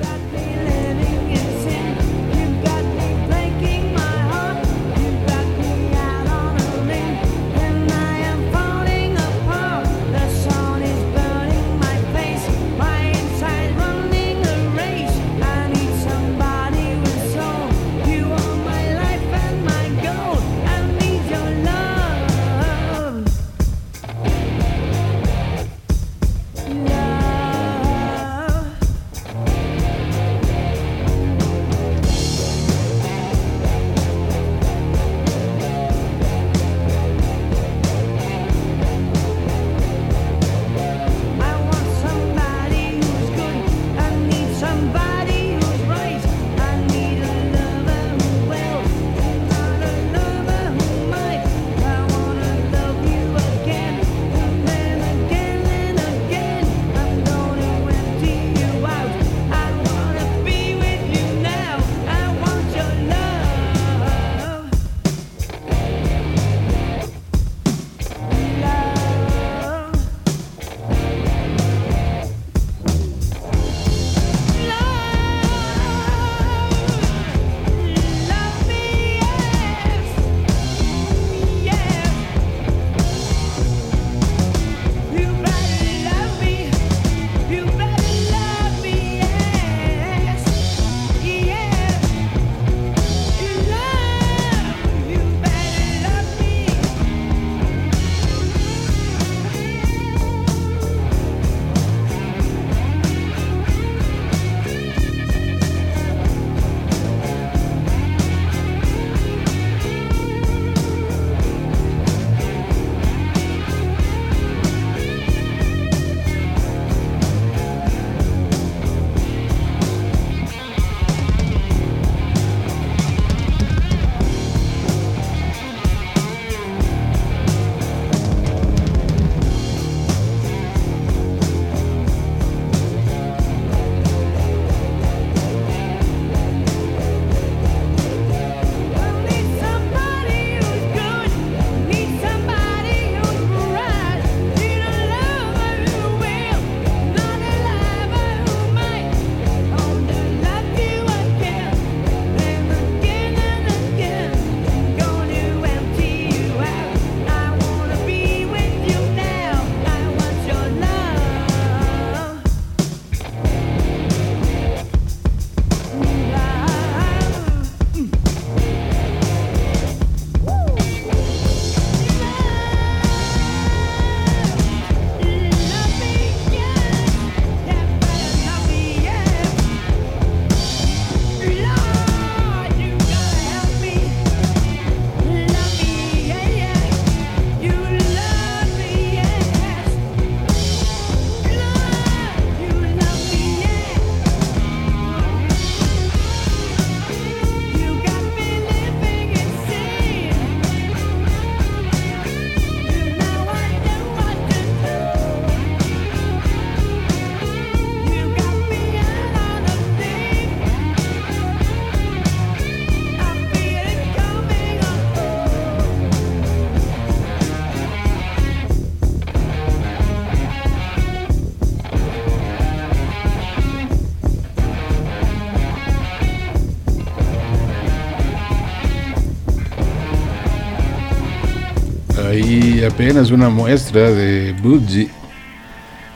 Apenas una muestra de Budgie.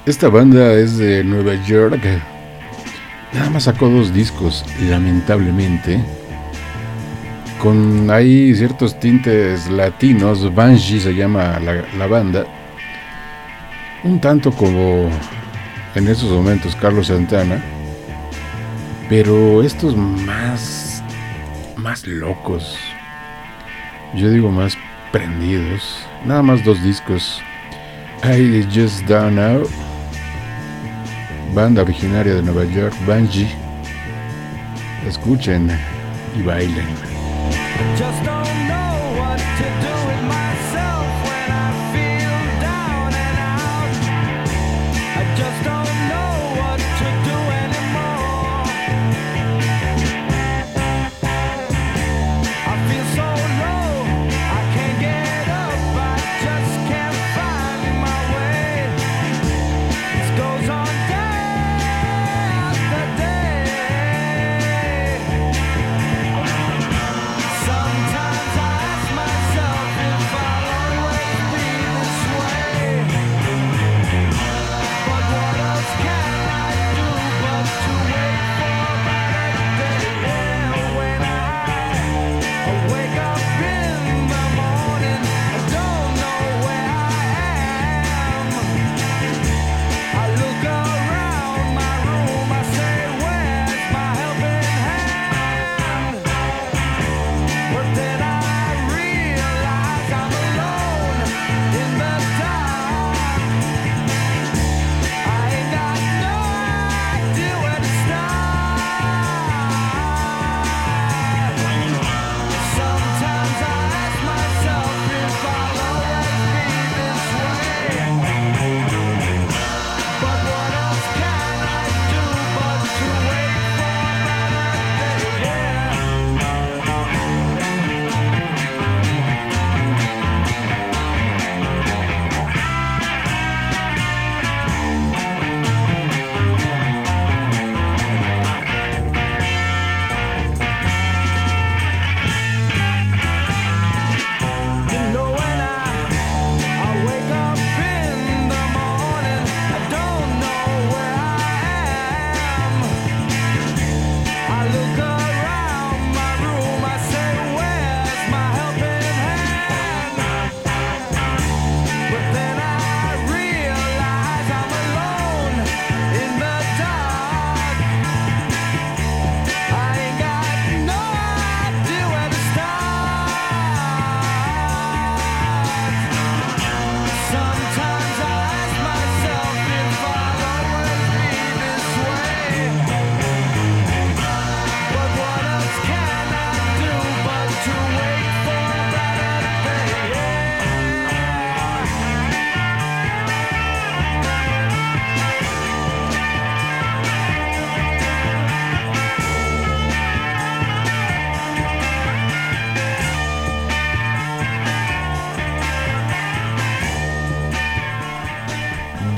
Esta banda es de Nueva York. Nada más sacó dos discos, lamentablemente. Con ahí ciertos tintes latinos. Banshee se llama la, banda. Un tanto como en esos momentos Carlos Santana. Pero estos más. más locos. Yo digo más prendidos. Nada más dos discos. I Just Don't Know. Banda originaria de Nueva York, Banshee. Escuchen y bailen.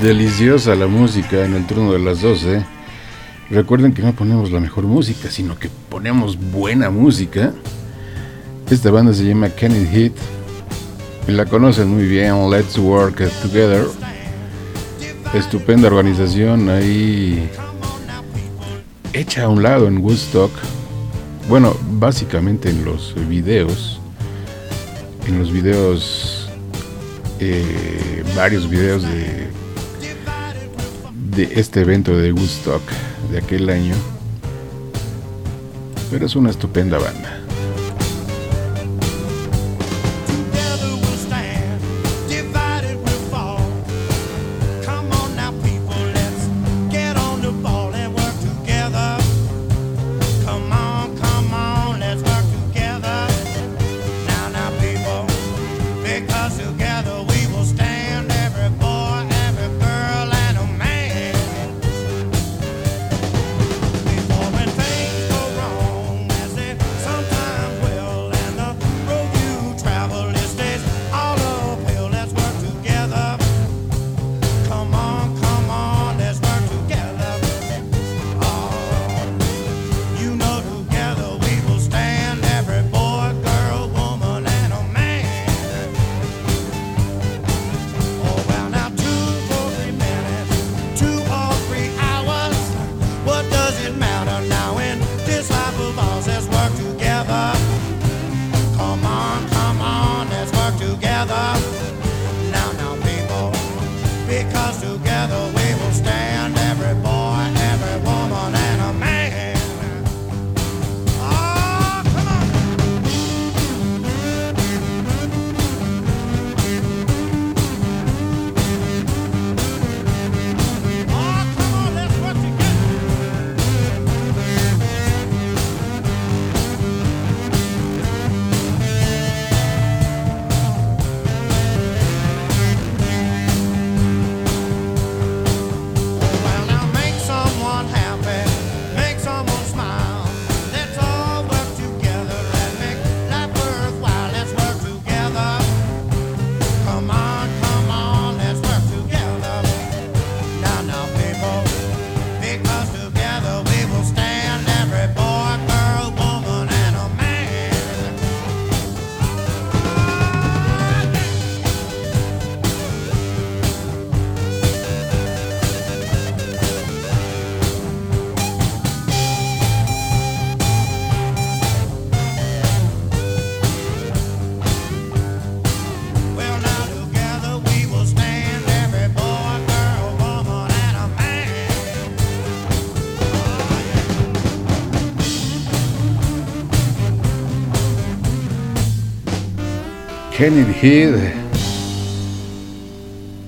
deliciosa la música en el turno de las 12. Recuerden que no ponemos la mejor música, sino que ponemos buena música. Esta banda se llama Can It Hit. Y la conocen muy bien, Let's Work Together. Estupenda organización ahí hecha a un lado en Woodstock. Bueno, básicamente en los videos. En los videos eh, varios videos de de este evento de Woodstock de aquel año. Pero es una estupenda banda.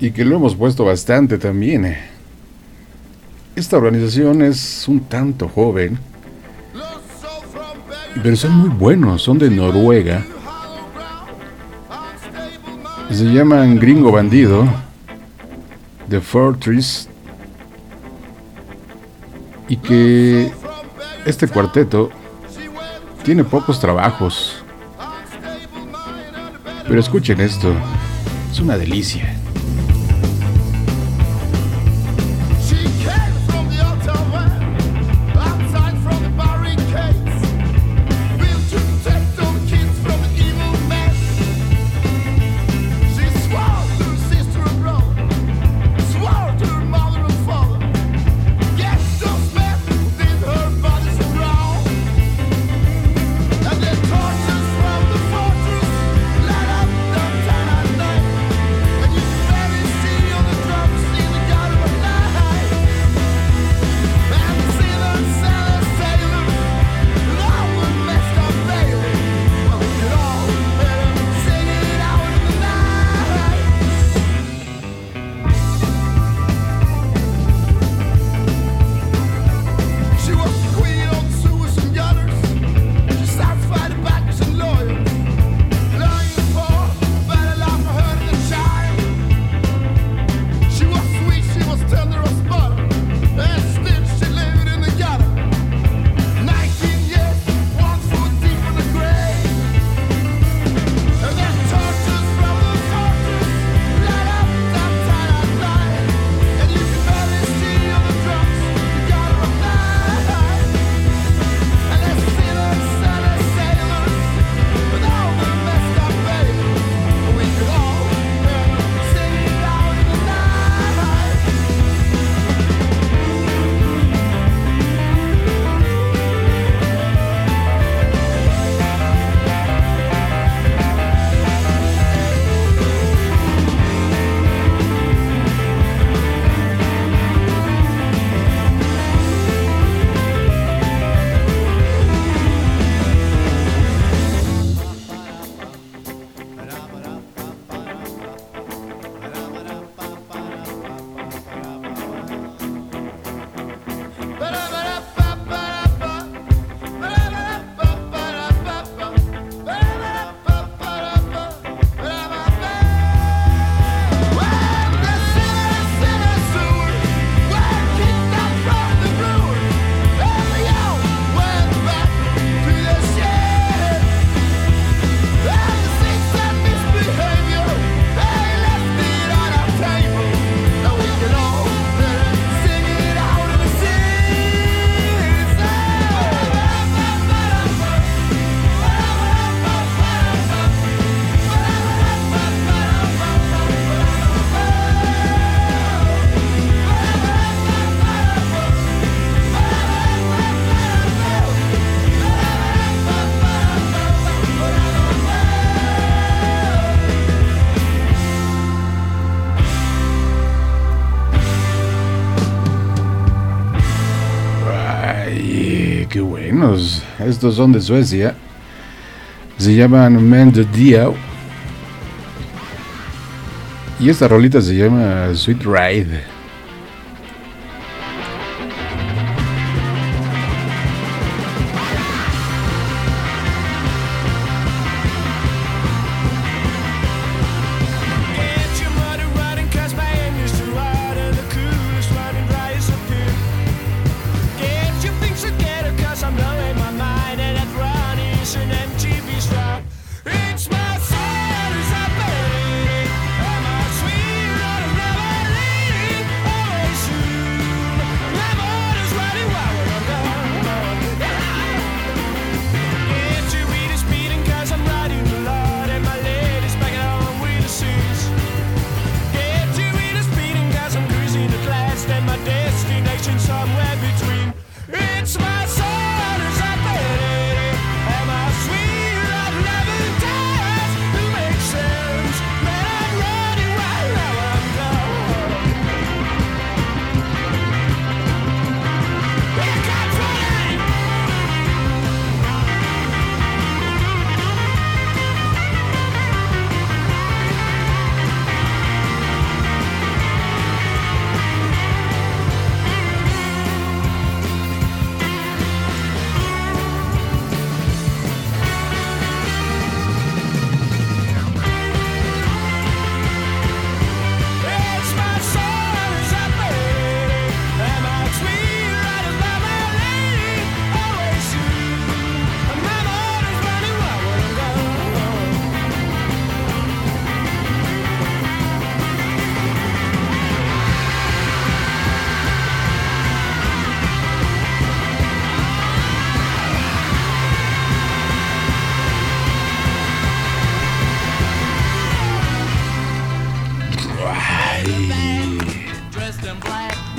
Y que lo hemos puesto bastante también. ¿eh? Esta organización es un tanto joven. Pero son muy buenos, son de Noruega. Se llaman Gringo Bandido. The Fortress. Y que este cuarteto tiene pocos trabajos. Pero escuchen esto, es una delicia. Estos son de Suecia. Se llaman Men de Dio. Y esta rolita se llama Sweet Ride.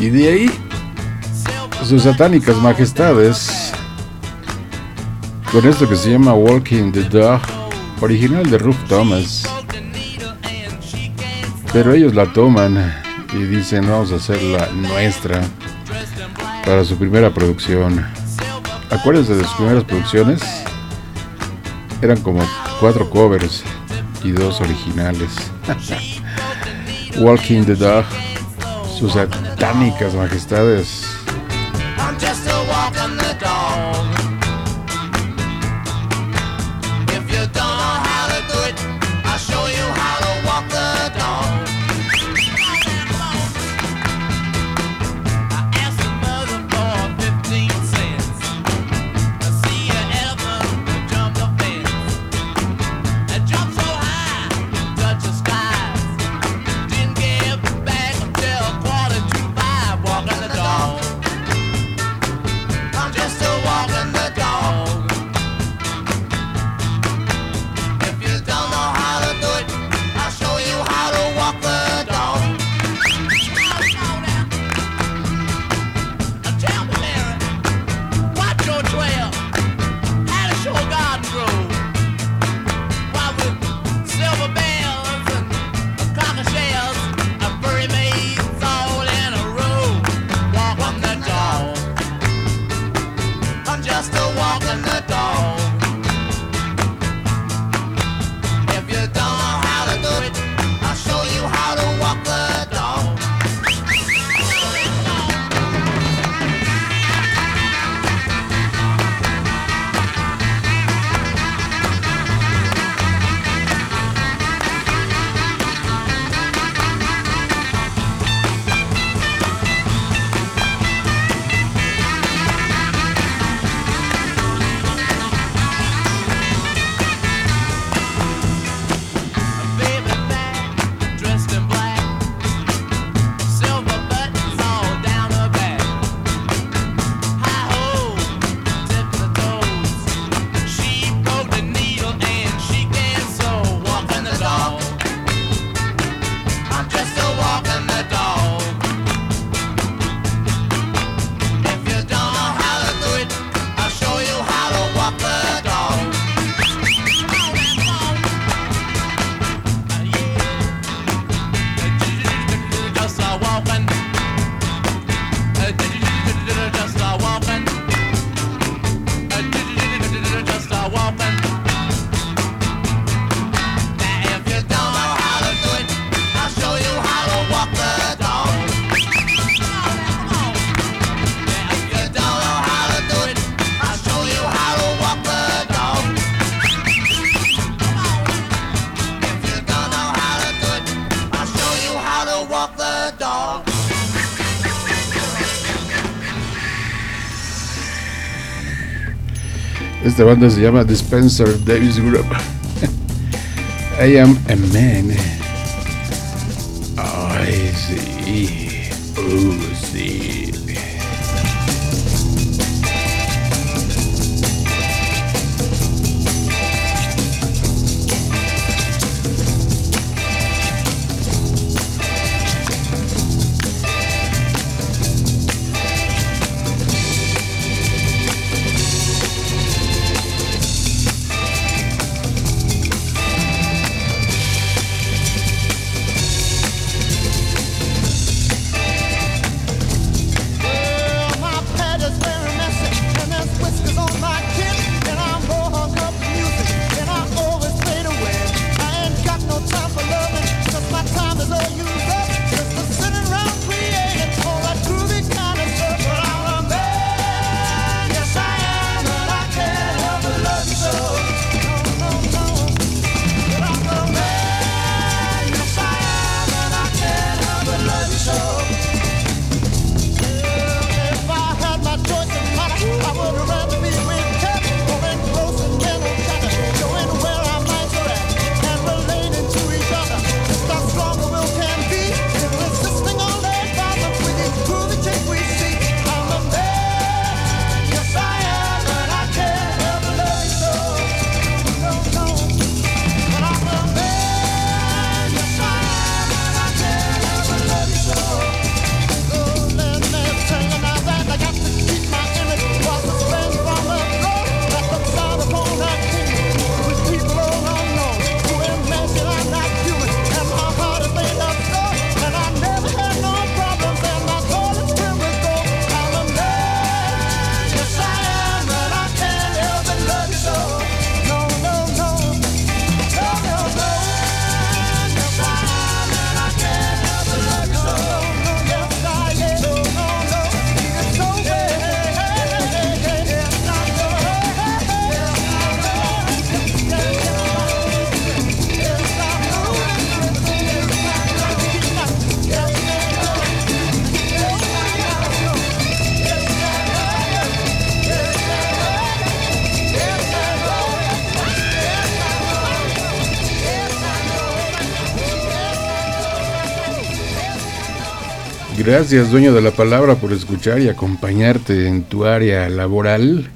Y de ahí, sus satánicas majestades, con esto que se llama Walking the Dog, original de Ruth Thomas. Pero ellos la toman y dicen vamos a hacerla nuestra para su primera producción. Acuérdense de sus primeras producciones. Eran como cuatro covers y dos originales. Walking the Dog, sus satánicas majestades. Esta banda se llama Dispenser Davis Group. I am a man. Gracias, dueño de la palabra, por escuchar y acompañarte en tu área laboral.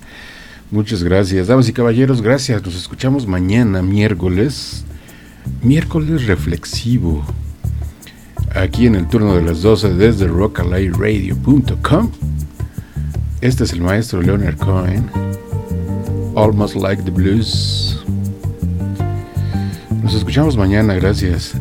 Muchas gracias. Damas y caballeros, gracias. Nos escuchamos mañana, miércoles. Miércoles reflexivo. Aquí en el turno de las 12 desde rockalayradio.com. Este es el maestro Leonard Cohen. Almost like the blues. Nos escuchamos mañana, gracias.